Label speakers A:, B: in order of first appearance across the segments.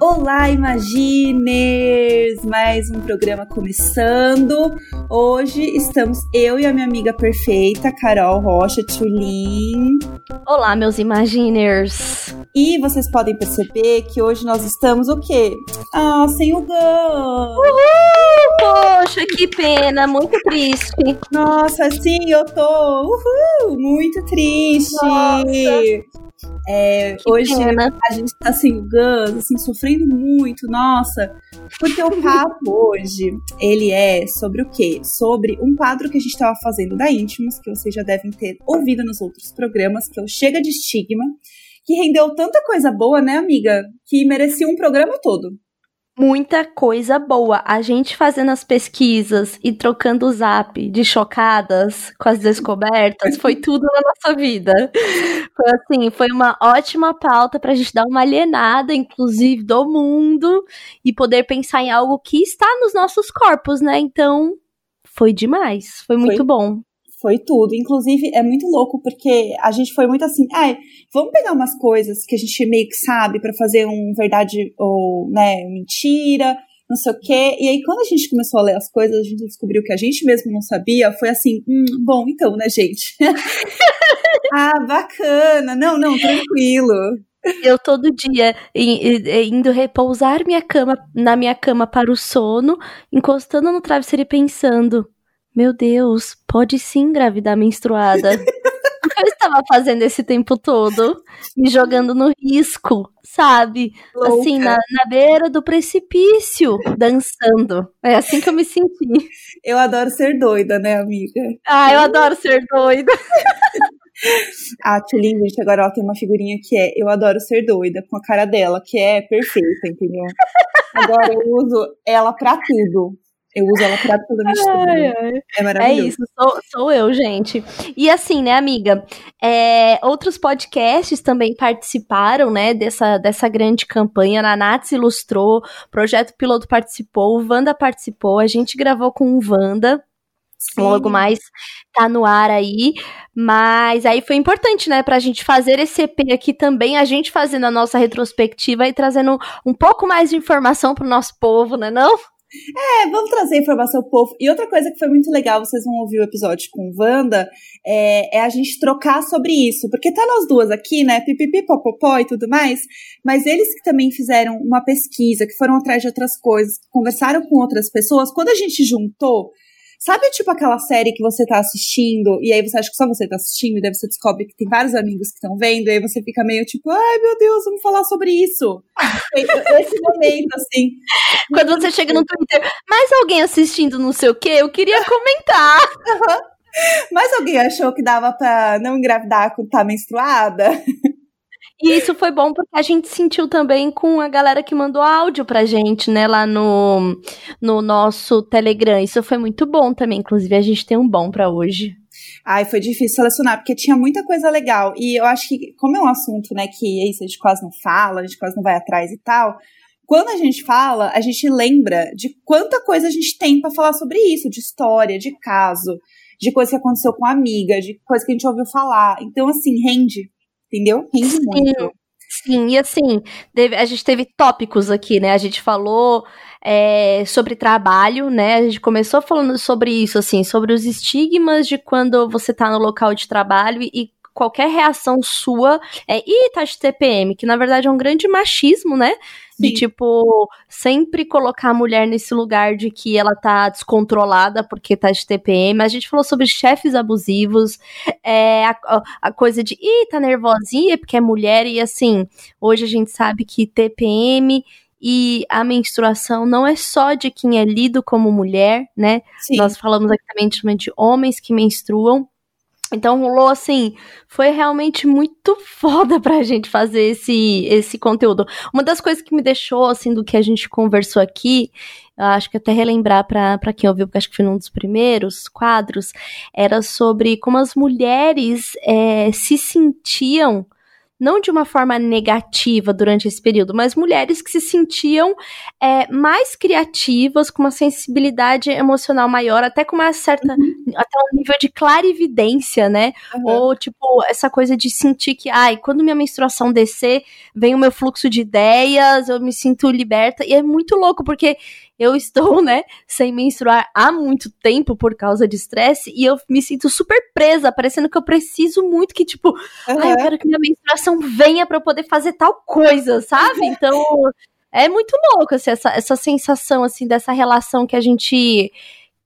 A: Olá, Imaginers! Mais um programa começando. Hoje estamos eu e a minha amiga perfeita, Carol Rocha Tulin.
B: Olá, meus Imaginers!
A: E vocês podem perceber que hoje nós estamos o quê? Ah, sem o Gun!
B: Uhul! Poxa, que pena, muito triste.
A: Nossa, sim, eu tô uhul, muito triste. Nossa. É, hoje pena. a gente tá sem o Gus, assim, sofrendo muito, nossa. Porque o papo hoje, ele é sobre o quê? Sobre um quadro que a gente tava fazendo da Íntimos, que vocês já devem ter ouvido nos outros programas, que é o Chega de Estigma, que rendeu tanta coisa boa, né, amiga? Que merecia um programa todo
B: muita coisa boa. A gente fazendo as pesquisas e trocando o zap de chocadas com as descobertas foi tudo na nossa vida. Foi assim, foi uma ótima pauta pra gente dar uma alienada, inclusive, do mundo e poder pensar em algo que está nos nossos corpos, né? Então, foi demais. Foi muito foi, bom
A: foi tudo. Inclusive, é muito louco porque a gente foi muito assim, ah, vamos pegar umas coisas que a gente meio que sabe para fazer um verdade ou, né, mentira, não sei o quê. E aí, quando a gente começou a ler as coisas, a gente descobriu que a gente mesmo não sabia. Foi assim, hum, bom, então, né, gente? ah, bacana. Não, não, tranquilo.
B: Eu todo dia indo repousar minha cama na minha cama para o sono, encostando no travesseiro e pensando: meu Deus, pode sim engravidar menstruada. o que eu estava fazendo esse tempo todo? Me jogando no risco, sabe? Louca. Assim, na, na beira do precipício, dançando. É assim que eu me senti.
A: Eu adoro ser doida, né, amiga?
B: Ah, eu adoro ser doida.
A: A Tulin, gente, agora ela tem uma figurinha que é Eu adoro ser doida, com a cara dela, que é perfeita, entendeu? Agora eu uso ela pra tudo. Eu uso ela pra absolutamente tudo. É maravilhoso.
B: É isso, sou, sou eu, gente. E assim, né, amiga? É, outros podcasts também participaram, né, dessa, dessa grande campanha. A Nats ilustrou, o Projeto Piloto participou, o Wanda participou, a gente gravou com o Wanda. Sim. Logo mais tá no ar aí, mas aí foi importante, né, pra gente fazer esse EP aqui também, a gente fazendo a nossa retrospectiva e trazendo um pouco mais de informação pro nosso povo, né, não?
A: É, vamos trazer informação pro povo. E outra coisa que foi muito legal, vocês vão ouvir o episódio com Wanda, é, é a gente trocar sobre isso. Porque tá nós duas aqui, né? Pipipi, popopó e tudo mais. Mas eles que também fizeram uma pesquisa, que foram atrás de outras coisas, conversaram com outras pessoas, quando a gente juntou, Sabe, tipo, aquela série que você tá assistindo e aí você acha que só você tá assistindo e daí você descobre que tem vários amigos que estão vendo e aí você fica meio tipo, ai meu Deus, vamos falar sobre isso. Esse momento, assim.
B: Quando você chega no Twitter, mais alguém assistindo não sei o quê, eu queria comentar.
A: Mas alguém achou que dava pra não engravidar quando tá menstruada?
B: E isso foi bom porque a gente sentiu também com a galera que mandou áudio pra gente, né, lá no, no nosso Telegram. Isso foi muito bom também. Inclusive, a gente tem um bom para hoje.
A: Ai, foi difícil selecionar, porque tinha muita coisa legal. E eu acho que, como é um assunto, né, que é isso, a gente quase não fala, a gente quase não vai atrás e tal. Quando a gente fala, a gente lembra de quanta coisa a gente tem para falar sobre isso, de história, de caso, de coisa que aconteceu com a amiga, de coisa que a gente ouviu falar. Então, assim, rende entendeu? Rende sim, muito.
B: Sim, e assim, a gente teve tópicos aqui, né? A gente falou é, sobre trabalho, né? A gente começou falando sobre isso, assim, sobre os estigmas de quando você tá no local de trabalho e, qualquer reação sua é, ih, tá de TPM, que na verdade é um grande machismo, né? De tipo, sempre colocar a mulher nesse lugar de que ela tá descontrolada porque tá de TPM. A gente falou sobre chefes abusivos, é, a, a, coisa de, ih, tá nervosinha porque é mulher, e assim, hoje a gente sabe que TPM e a menstruação não é só de quem é lido como mulher, né? Sim. Nós falamos aqui também de homens que menstruam, então rolou assim, foi realmente muito foda pra gente fazer esse, esse conteúdo. Uma das coisas que me deixou, assim, do que a gente conversou aqui, acho que até relembrar pra quem ouviu, porque acho que foi um dos primeiros quadros, era sobre como as mulheres é, se sentiam não de uma forma negativa durante esse período, mas mulheres que se sentiam é, mais criativas, com uma sensibilidade emocional maior, até com uma certa, uhum. até um nível de clarividência, né? Uhum. Ou, tipo, essa coisa de sentir que, ai, quando minha menstruação descer, vem o meu fluxo de ideias, eu me sinto liberta, e é muito louco, porque eu estou, né, sem menstruar há muito tempo por causa de estresse e eu me sinto super presa, parecendo que eu preciso muito que, tipo, uhum. ai, eu quero que minha menstruação venha para eu poder fazer tal coisa, sabe? Então, é muito louco assim, essa, essa sensação, assim, dessa relação que a gente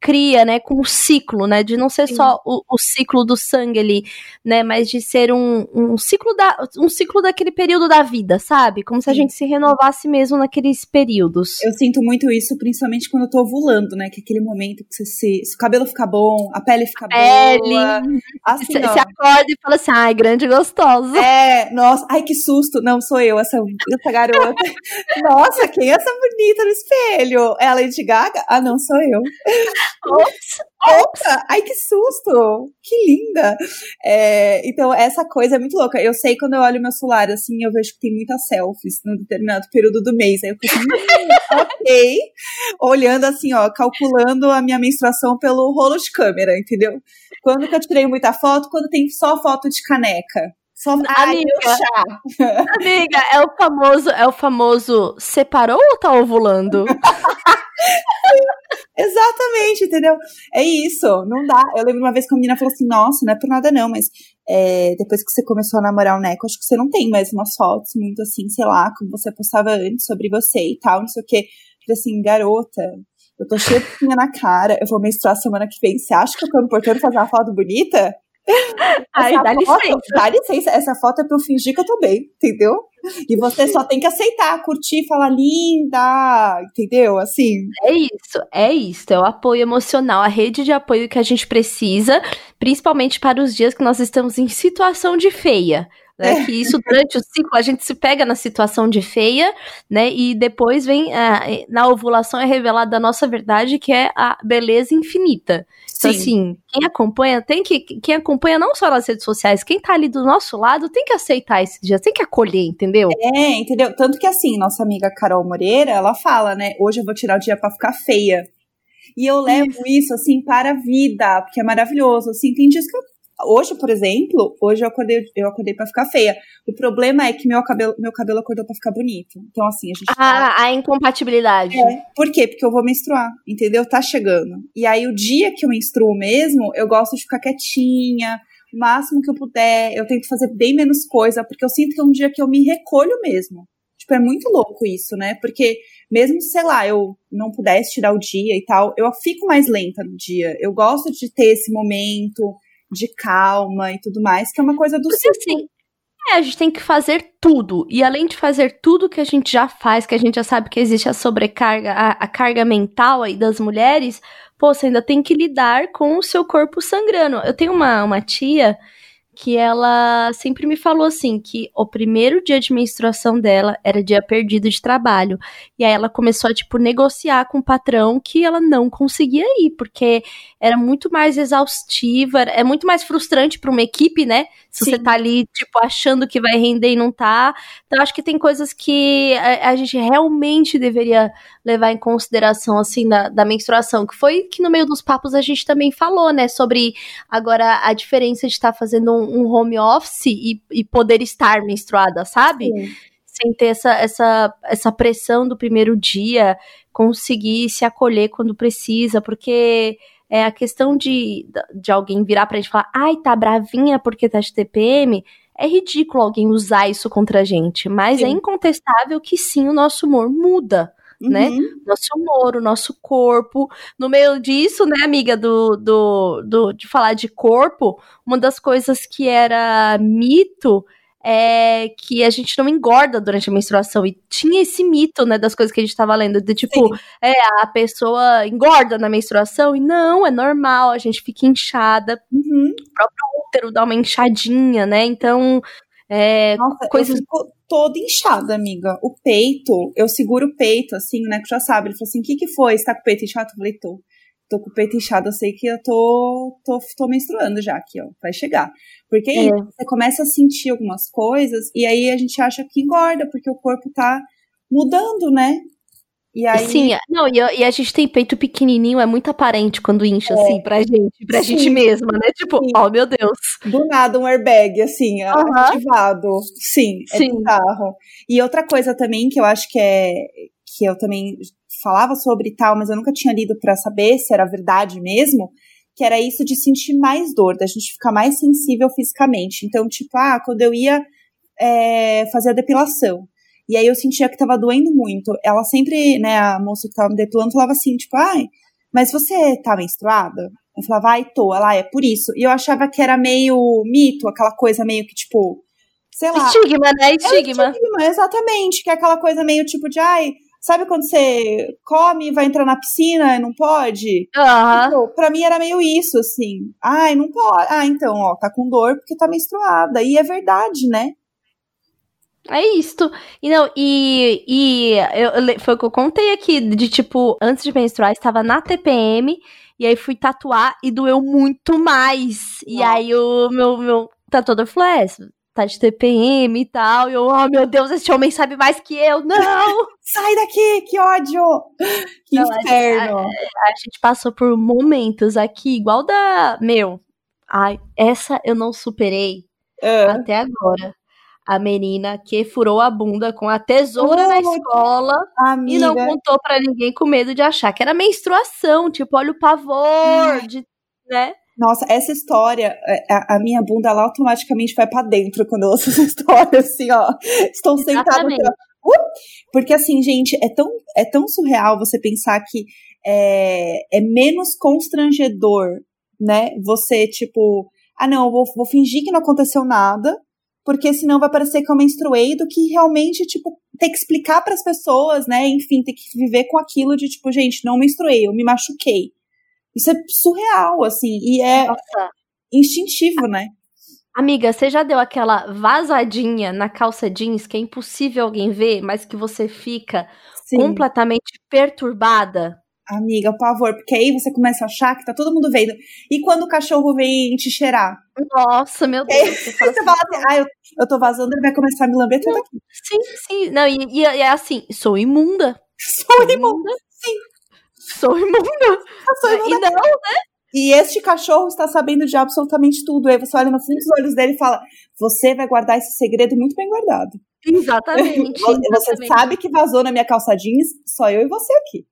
B: cria, né, com o ciclo, né, de não ser Sim. só o, o, ciclo do sangue ali, né, mas de ser um, um ciclo da, um ciclo daquele período da vida, sabe? Como se a gente se renovasse mesmo naqueles períodos.
A: Eu sinto muito isso, principalmente quando eu tô ovulando, né, que é aquele momento que você se, se o cabelo fica bom, a pele fica a pele. boa.
B: Assim, você, você acorda e fala assim, ai, grande gostosa.
A: É, nossa, ai, que susto. Não, sou eu, essa, essa garota. nossa, quem é essa bonita no espelho? É a Lady Gaga? Ah, não, sou eu. Ops, opa, ai que susto, que linda. É, então, essa coisa é muito louca. Eu sei quando eu olho meu celular, assim, eu vejo que tem muitas selfies num determinado período do mês. Aí eu fico, hum, ok. Olhando assim, ó, calculando a minha menstruação pelo rolo de câmera, entendeu? Quando que eu tirei muita foto? Quando tem só foto de caneca. Só
B: amiga, amiga, é o famoso, é o famoso separou ou tá ovulando?
A: Exatamente, entendeu? É isso, não dá. Eu lembro uma vez que a menina falou assim: Nossa, não é por nada não, mas é, depois que você começou a namorar o Neco, acho que você não tem mais umas fotos muito assim, sei lá, como você postava antes sobre você e tal, não sei o quê. Falei assim: Garota, eu tô cheia de na cara, eu vou menstruar semana que vem. Você acha que eu tô me importando fazer uma foto bonita?
B: Ai, dá foto, licença.
A: Dá licença, essa foto é pra eu fingir que eu tô bem, entendeu? E você só tem que aceitar, curtir, falar linda, entendeu? Assim.
B: É isso, é isso. É o apoio emocional, a rede de apoio que a gente precisa, principalmente para os dias que nós estamos em situação de feia. Né, é. que isso durante o ciclo a gente se pega na situação de feia, né? E depois vem a, na ovulação é revelada a nossa verdade, que é a beleza infinita. Então, assim, quem acompanha tem que. Quem acompanha não só nas redes sociais, quem tá ali do nosso lado tem que aceitar esses dias, tem que acolher, entendeu?
A: É, entendeu? Tanto que assim, nossa amiga Carol Moreira, ela fala, né? Hoje eu vou tirar o dia para ficar feia. E eu levo isso. isso, assim, para a vida, porque é maravilhoso. Assim, tem dias que eu Hoje, por exemplo, hoje eu acordei, eu acordei para ficar feia. O problema é que meu cabelo, meu cabelo acordou para ficar bonito. Então, assim, a gente.
B: Ah, tá... a incompatibilidade.
A: É. Por quê? Porque eu vou menstruar, entendeu? Tá chegando. E aí, o dia que eu menstruo mesmo, eu gosto de ficar quietinha, o máximo que eu puder. Eu tento fazer bem menos coisa, porque eu sinto que é um dia que eu me recolho mesmo. Tipo, é muito louco isso, né? Porque mesmo, sei lá, eu não pudesse tirar o dia e tal, eu fico mais lenta no dia. Eu gosto de ter esse momento de calma e tudo mais, que é uma coisa do
B: Porque, assim, é, a gente tem que fazer tudo. E além de fazer tudo que a gente já faz, que a gente já sabe que existe a sobrecarga, a, a carga mental aí das mulheres, pô, você ainda tem que lidar com o seu corpo sangrando. Eu tenho uma, uma tia que ela sempre me falou assim que o primeiro dia de menstruação dela era dia perdido de trabalho. E aí ela começou a tipo negociar com o patrão que ela não conseguia ir, porque era muito mais exaustiva, é muito mais frustrante para uma equipe, né? Se Sim. você tá ali tipo achando que vai render e não tá. Então acho que tem coisas que a, a gente realmente deveria levar em consideração assim da, da menstruação, que foi que no meio dos papos a gente também falou, né, sobre agora a diferença de estar tá fazendo um um home office e, e poder estar menstruada, sabe? Sim. Sem ter essa, essa, essa pressão do primeiro dia, conseguir se acolher quando precisa, porque é a questão de, de alguém virar pra gente e falar, ai, tá bravinha porque tá de TPM, é ridículo alguém usar isso contra a gente, mas é sim. é incontestável que sim, o nosso humor muda. Né? Uhum. Né? Nosso humor, o nosso corpo. No meio disso, né, amiga, do, do, do, de falar de corpo, uma das coisas que era mito é que a gente não engorda durante a menstruação. E tinha esse mito, né, das coisas que a gente tava lendo, de tipo, Sim. é, a pessoa engorda na menstruação, e não, é normal, a gente fica inchada. Uhum. O próprio útero dá uma inchadinha, né? Então, é,
A: Nossa, coisas. Eu fico toda inchada, amiga. O peito, eu seguro o peito, assim, né? Que já sabe. Ele falou assim: o que, que foi? Você tá com o peito inchado? Eu falei, tô. tô com o peito inchado, eu sei que eu tô, tô, tô menstruando já aqui, ó, vai chegar. Porque aí é. você começa a sentir algumas coisas e aí a gente acha que engorda, porque o corpo tá mudando, né?
B: E aí... Sim, não, e a, e a, gente tem peito pequenininho, é muito aparente quando incha, é. assim, pra gente, pra Sim. gente mesma, né? Tipo, Sim. oh meu Deus.
A: Do nada um airbag, assim, uhum. ativado. Sim, é Sim. bizarro. E outra coisa também que eu acho que é, que eu também falava sobre tal, mas eu nunca tinha lido para saber se era verdade mesmo, que era isso de sentir mais dor, da gente ficar mais sensível fisicamente. Então, tipo, ah, quando eu ia é, fazer a depilação, e aí eu sentia que tava doendo muito. Ela sempre, né, a moça que tava me depilando falava assim, tipo, ai, mas você tá menstruada? Eu falava, ai, tô. Ela, ah, é por isso. E eu achava que era meio mito, aquela coisa meio que, tipo, sei lá.
B: Estigma, né? Estigma.
A: É estigma, exatamente. Que é aquela coisa meio tipo de, ai, sabe quando você come e vai entrar na piscina e não pode?
B: Uhum.
A: Pra mim era meio isso, assim. Ai, não pode. Ah, então, ó, tá com dor porque tá menstruada. E é verdade, né?
B: É isto. E não, e, e eu, foi o que eu contei aqui, de tipo, antes de menstruar, estava na TPM, e aí fui tatuar e doeu muito mais. E aí o meu, meu tatuador falou: é, tá de TPM e tal. E eu, oh meu Deus, esse homem sabe mais que eu. Não!
A: Sai daqui, que ódio! Que não, inferno!
B: A, a, a, gente passou por momentos aqui, igual da. Meu, ai, essa eu não superei uh. até agora a menina que furou a bunda com a tesoura oh, na escola amiga. e não contou para ninguém com medo de achar que era menstruação, tipo, olha o pavor de, né?
A: Nossa, essa história, é, a, a, minha bunda ela automaticamente vai para dentro quando eu ouço essa história, assim, ó. Estou sentada. Uh! Porque assim, gente, é tão, é tão surreal você pensar que é, é menos constrangedor, né? Você, tipo, ah, não, vou, vou fingir que não aconteceu nada, porque senão vai parecer que eu menstruei, do que realmente, tipo, ter que explicar para as pessoas, né? Enfim, ter que viver com aquilo de, tipo, gente, não menstruei, eu me machuquei. Isso é surreal, assim, e é Nossa. instintivo, né?
B: Amiga, você já deu aquela vazadinha na calça jeans que é impossível alguém ver, mas que você fica Sim. completamente perturbada?
A: Amiga, pavor, porque aí você começa a achar que tá todo mundo vendo. E quando o cachorro vem te cheirar?
B: Nossa, meu Deus.
A: Você fala, você fala assim, ah, eu, eu tô vazando, ele vai começar a me lamber tudo aqui.
B: Sim, sim. Não, e, e, é assim, sou imunda.
A: Sou imunda, sim.
B: Sou imunda. sou imunda. E não, né?
A: E este cachorro está sabendo de absolutamente tudo. Aí você olha no fundo dos olhos dele e fala: Você vai guardar esse segredo muito bem guardado.
B: Exatamente.
A: você, exatamente. sabe que vazou na minha calça jeans, só eu e você aqui.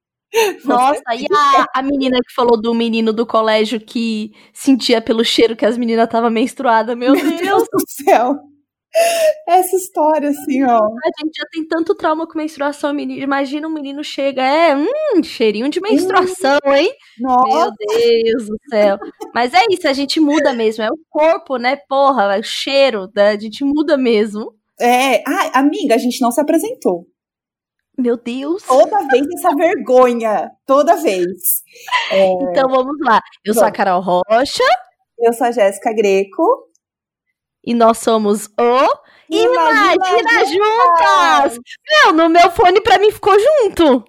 B: Nossa, e a, a menina que falou do menino do colégio que sentia pelo cheiro que as meninas estavam menstruadas, meu, meu Deus. Deus
A: do céu. Essa história, assim, ó.
B: A gente já tem tanto trauma com menstruação, menino. Imagina um menino chega, é, hum, cheirinho de menstruação, hum, hein? Nossa. Meu Deus do céu. Mas é isso, a gente muda mesmo. É o corpo, né? Porra, é o cheiro, né? a gente muda mesmo.
A: É, ah, amiga, a gente não se apresentou.
B: Meu Deus!
A: Toda vez essa vergonha. Toda vez.
B: É... Então vamos lá. Eu sou a Carol Rocha.
A: Eu sou a Jéssica Greco.
B: E nós somos o Imagina, Imagina Juntas! Juntas! Meu, no meu fone pra mim ficou junto.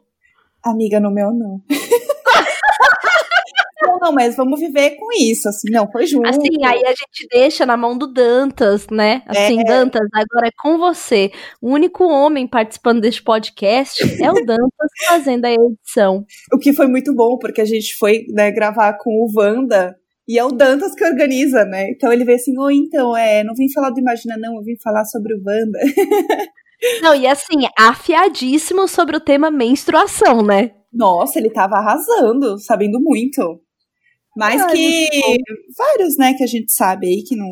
A: Amiga, no meu não. não, não, mas vamos viver com isso, assim, não, foi junto.
B: Assim, aí a gente deixa na mão do Dantas, né? Assim, é. Dantas, agora é com você. O único homem participando deste podcast é o Dantas fazendo a edição.
A: O que foi muito bom, porque a gente foi né, gravar com o Wanda, e é o Dantas que organiza, né? Então ele vê assim, ou oh, então, é, não vim falar do Imagina, não, eu vim falar sobre o Wanda.
B: Não, e assim, afiadíssimo sobre o tema menstruação, né?
A: Nossa, ele tava arrasando, sabendo muito. Mais que vários, né, que a gente sabe aí que não,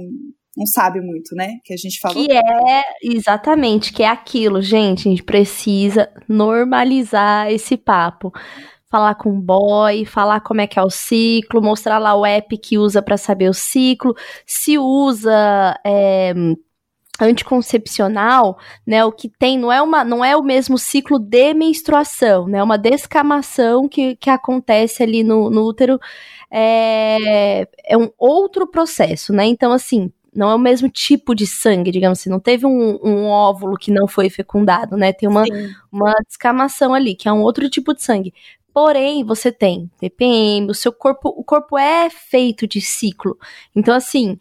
A: não sabe muito, né? Que a gente falou.
B: Que é, exatamente, que é aquilo, gente. A gente precisa normalizar esse papo. Falar com o boy, falar como é que é o ciclo, mostrar lá o app que usa para saber o ciclo, se usa é, anticoncepcional, né, o que tem não é uma não é o mesmo ciclo de menstruação, né, uma descamação que, que acontece ali no, no útero é, é um outro processo, né? Então, assim, não é o mesmo tipo de sangue, digamos assim, não teve um, um óvulo que não foi fecundado, né? Tem uma, uma descamação ali, que é um outro tipo de sangue. Porém, você tem TPM, o seu corpo, o corpo é feito de ciclo. Então, assim,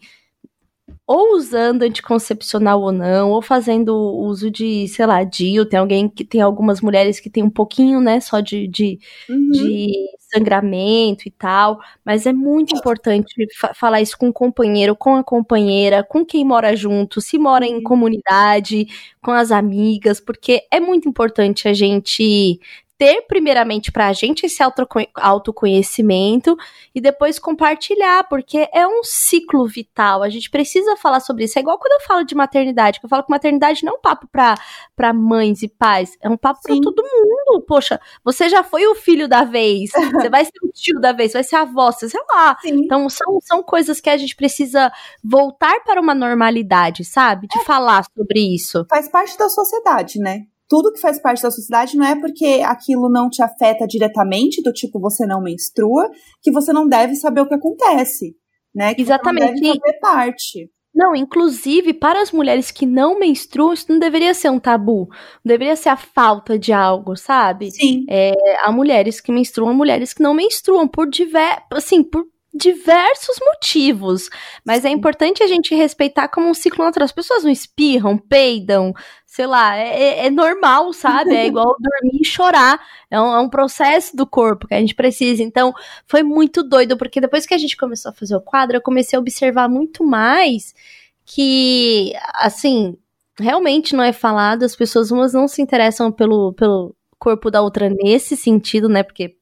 B: ou usando anticoncepcional ou não, ou fazendo uso de, sei lá, DIU, tem alguém que tem algumas mulheres que tem um pouquinho, né, só de, de, uhum. de sangramento e tal, mas é muito importante fa falar isso com o companheiro, com a companheira, com quem mora junto, se mora em uhum. comunidade, com as amigas, porque é muito importante a gente ter primeiramente para a gente esse autoconhecimento e depois compartilhar, porque é um ciclo vital. A gente precisa falar sobre isso. É igual quando eu falo de maternidade, que eu falo que maternidade não é um papo para mães e pais, é um papo para todo mundo. Poxa, você já foi o filho da vez, você vai ser o tio da vez, vai ser a avó, sei lá. Sim. Então são, são coisas que a gente precisa voltar para uma normalidade, sabe? De é. falar sobre isso.
A: Faz parte da sociedade, né? Tudo que faz parte da sociedade não é porque aquilo não te afeta diretamente, do tipo você não menstrua, que você não deve saber o que acontece, né? Que
B: Exatamente.
A: Você não deve fazer parte.
B: Não, inclusive, para as mulheres que não menstruam, isso não deveria ser um tabu. Não deveria ser a falta de algo, sabe?
A: Sim.
B: É, há mulheres que menstruam, mulheres que não menstruam, por diver, assim, por diversos motivos. Mas é importante a gente respeitar como um ciclo natural. As pessoas não espirram, peidam, sei lá, é, é, é normal, sabe? É igual dormir e chorar. É um, é um, processo do corpo que a gente precisa. Então, foi muito doido, porque depois que a gente começou a fazer o quadro, eu comecei a observar muito mais que, assim, realmente não é falado, as pessoas umas não se interessam pelo, pelo corpo da outra nesse sentido, né? Porque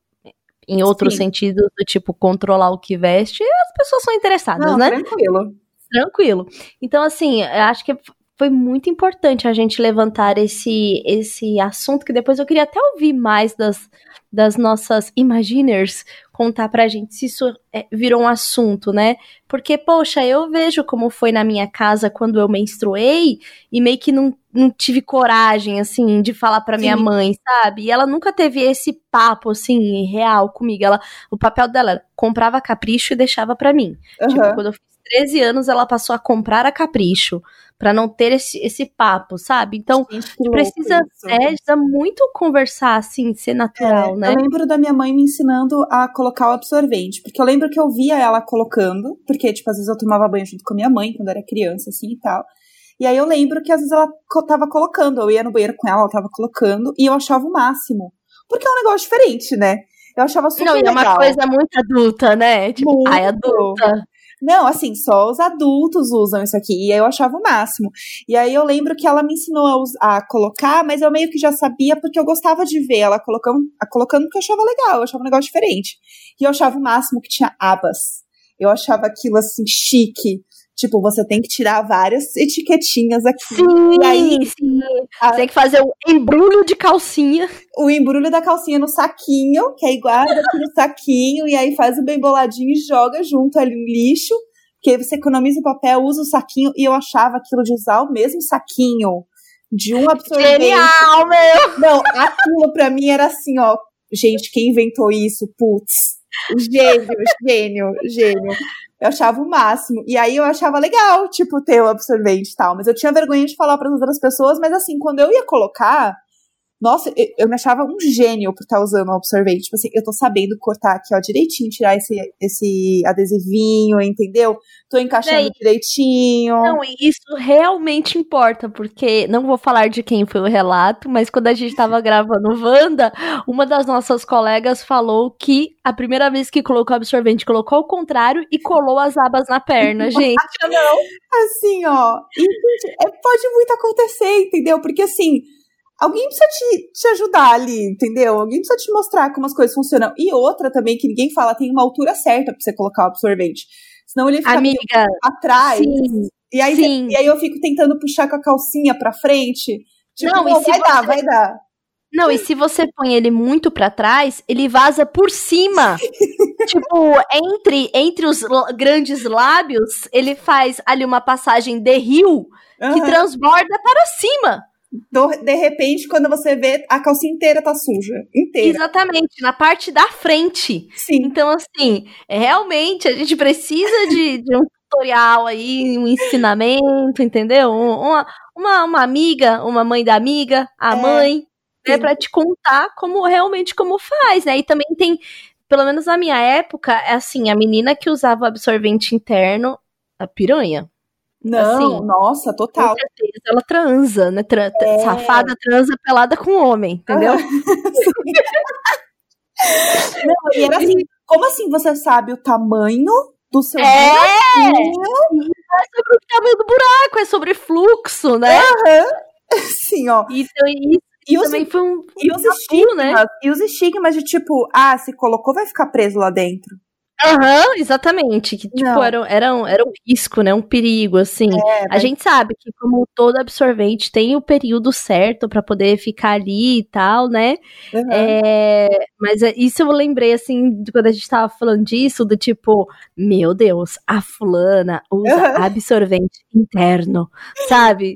B: em outros Sim. sentidos, do tipo controlar o que veste, as pessoas são interessadas,
A: não,
B: né?
A: Tranquilo.
B: Tranquilo. Então, assim, eu acho que foi muito importante a gente levantar esse, esse assunto, que depois eu queria até ouvir mais das, das nossas imaginers contar pra gente se isso é, virou um assunto, né? Porque, poxa, eu vejo como foi na minha casa quando eu menstruei e meio que não, não tive coragem, assim, de falar pra minha Sim. mãe, sabe? E ela nunca teve esse papo, assim, real comigo. Ela, o papel dela era, comprava capricho e deixava pra mim. Uhum. Tipo, quando eu fiz 13 anos, ela passou a comprar a capricho para não ter esse, esse papo, sabe? Então, Gente, precisa, é, precisa muito conversar, assim, ser natural,
A: é,
B: né?
A: Eu lembro da minha mãe me ensinando a colocar o absorvente, porque eu lembro que eu via ela colocando, porque, tipo, às vezes eu tomava banho junto com a minha mãe quando era criança, assim e tal. E aí eu lembro que às vezes ela tava colocando, eu ia no banheiro com ela, ela tava colocando, e eu achava o máximo. Porque é um negócio diferente, né? Eu achava super Não,
B: legal.
A: Não,
B: é uma coisa muito adulta, né? Tipo, muito. ai, adulta.
A: Não, assim, só os adultos usam isso aqui. E aí eu achava o máximo. E aí eu lembro que ela me ensinou a, a colocar, mas eu meio que já sabia porque eu gostava de ver ela colocando, colocando porque eu achava legal, eu achava um negócio diferente. E eu achava o máximo que tinha abas. Eu achava aquilo assim chique. Tipo, você tem que tirar várias etiquetinhas aqui.
B: Sim, e aí, sim. A... Tem que fazer o embrulho de calcinha.
A: O embrulho da calcinha no saquinho, que aí guarda aqui no saquinho, e aí faz o bem boladinho e joga junto ali no lixo. Que aí você economiza o papel, usa o saquinho, e eu achava aquilo de usar o mesmo saquinho de um absorvente.
B: Genial, meu!
A: Não, aquilo pra mim era assim, ó. Gente, quem inventou isso? Putz. Gênio, gênio, gênio. Eu achava o máximo. E aí eu achava legal, tipo, ter o absorvente e tal. Mas eu tinha vergonha de falar para as outras pessoas, mas assim, quando eu ia colocar, nossa, eu, eu, me achava um gênio por estar usando o absorvente. Tipo assim, eu tô sabendo cortar aqui, ó, direitinho, tirar esse, esse adesivinho, entendeu? Tô encaixando é, direitinho.
B: Não, isso realmente importa, porque não vou falar de quem foi o relato, mas quando a gente tava gravando Wanda, uma das nossas colegas falou que a primeira vez que colocou absorvente, colocou ao contrário e colou as abas na perna, gente.
A: não. Assim, ó. E, é, pode muito acontecer, entendeu? Porque assim alguém precisa te, te ajudar ali, entendeu? Alguém precisa te mostrar como as coisas funcionam. E outra também, que ninguém fala, tem uma altura certa pra você colocar o absorvente. Senão ele fica
B: Amiga,
A: atrás. Sim, e, aí, sim. e aí eu fico tentando puxar com a calcinha pra frente. Tipo, não, não vai você... dar, vai dar.
B: Não, e se você põe ele muito para trás, ele vaza por cima. tipo, entre entre os grandes lábios, ele faz ali uma passagem de rio que uhum. transborda para cima
A: do, de repente, quando você vê, a calcinha inteira tá suja. Inteira.
B: Exatamente, na parte da frente.
A: Sim.
B: Então, assim, realmente a gente precisa de, de um tutorial aí, um ensinamento, entendeu? Uma, uma, uma amiga, uma mãe da amiga, a é. mãe, é para te contar como realmente como faz, né? E também tem, pelo menos na minha época, é assim, a menina que usava absorvente interno, a piranha.
A: Não, assim, nossa, total. Com
B: certeza, ela transa, né? Tra é. Safada transa pelada com homem, entendeu?
A: Não, e era assim, como assim você sabe o tamanho do seu
B: é! buraquinho? É sobre o tamanho do buraco, é sobre fluxo, né?
A: Uhum. Sim, ó.
B: Então, isso e também os, foi um,
A: e os estigmas, né? E os estigmas de tipo, ah, se colocou, vai ficar preso lá dentro.
B: Aham, uhum, exatamente. Que, tipo, era, era, um, era um risco, né? Um perigo, assim. É, a gente sabe que, como todo absorvente, tem o período certo para poder ficar ali e tal, né? Uhum. É, mas é, isso eu lembrei, assim, quando a gente tava falando disso, do tipo, meu Deus, a fulana usa uhum. absorvente interno, sabe?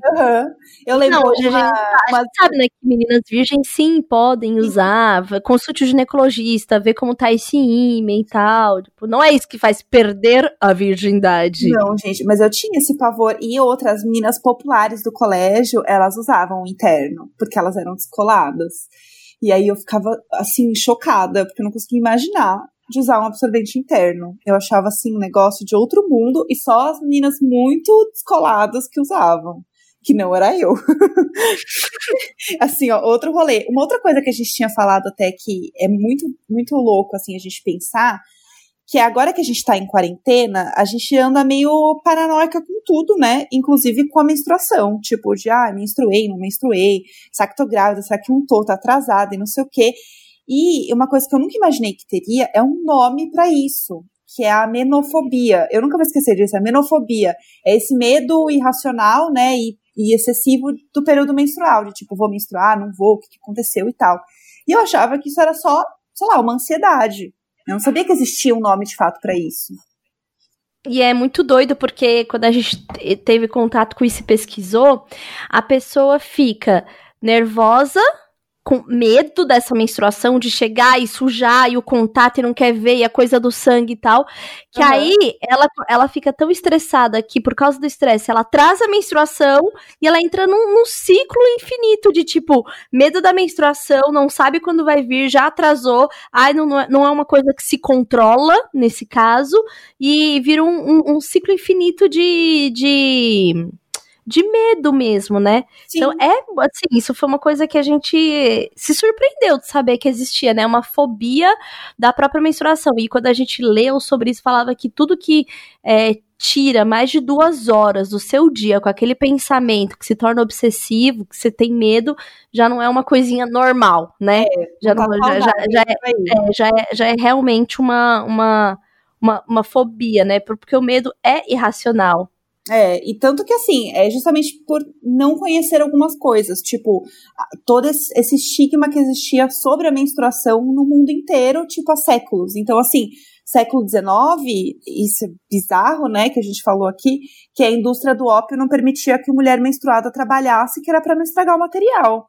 A: Eu lembro. Não,
B: uma, a, gente, a gente sabe, né, que meninas virgens sim podem usar, consulte o ginecologista, ver como tá esse ímã e tal Tipo, não é isso que faz perder a virgindade.
A: Não, gente, mas eu tinha esse pavor. E outras meninas populares do colégio, elas usavam o interno, porque elas eram descoladas. E aí eu ficava, assim, chocada, porque eu não conseguia imaginar de usar um absorvente interno. Eu achava, assim, um negócio de outro mundo e só as meninas muito descoladas que usavam. Que não era eu. assim, ó, outro rolê. Uma outra coisa que a gente tinha falado até que é muito, muito louco, assim, a gente pensar que é agora que a gente tá em quarentena, a gente anda meio paranoica com tudo, né? Inclusive com a menstruação. Tipo, de, ah, menstruei, não menstruei, será que tô grávida, será que não tô, tô atrasada e não sei o quê. E uma coisa que eu nunca imaginei que teria é um nome para isso, que é a menofobia. Eu nunca vou esquecer disso, a menofobia. É esse medo irracional, né, e, e excessivo do período menstrual, de tipo, vou menstruar, não vou, o que aconteceu e tal. E eu achava que isso era só, sei lá, uma ansiedade. Eu não sabia que existia um nome de fato para isso.
B: E é muito doido porque quando a gente teve contato com isso e pesquisou, a pessoa fica nervosa com medo dessa menstruação, de chegar e sujar e o contato e não quer ver, e a coisa do sangue e tal, que uhum. aí ela, ela fica tão estressada que por causa do estresse ela traz a menstruação e ela entra num, num, ciclo infinito de tipo, medo da menstruação, não sabe quando vai vir, já atrasou, ai, não, não é uma coisa que se controla nesse caso, e vira um, um, um ciclo infinito de. de de medo mesmo, né? Sim. Então, é, assim, isso foi uma coisa que a gente se surpreendeu de saber que existia, né? Uma fobia da própria menstruação. E quando a gente leu sobre isso, falava que tudo que é, tira mais de duas horas do seu dia com aquele pensamento que se torna obsessivo, que você tem medo, já não é uma coisinha normal, né? É, já, não, já, já, já, é, é, já, é, já é realmente uma, uma, uma, uma fobia, né? Porque o medo é irracional.
A: É, e tanto que assim, é justamente por não conhecer algumas coisas, tipo, todo esse estigma que existia sobre a menstruação no mundo inteiro, tipo, há séculos. Então, assim, século XIX, isso é bizarro, né, que a gente falou aqui, que a indústria do ópio não permitia que mulher menstruada trabalhasse, que era para não estragar o material.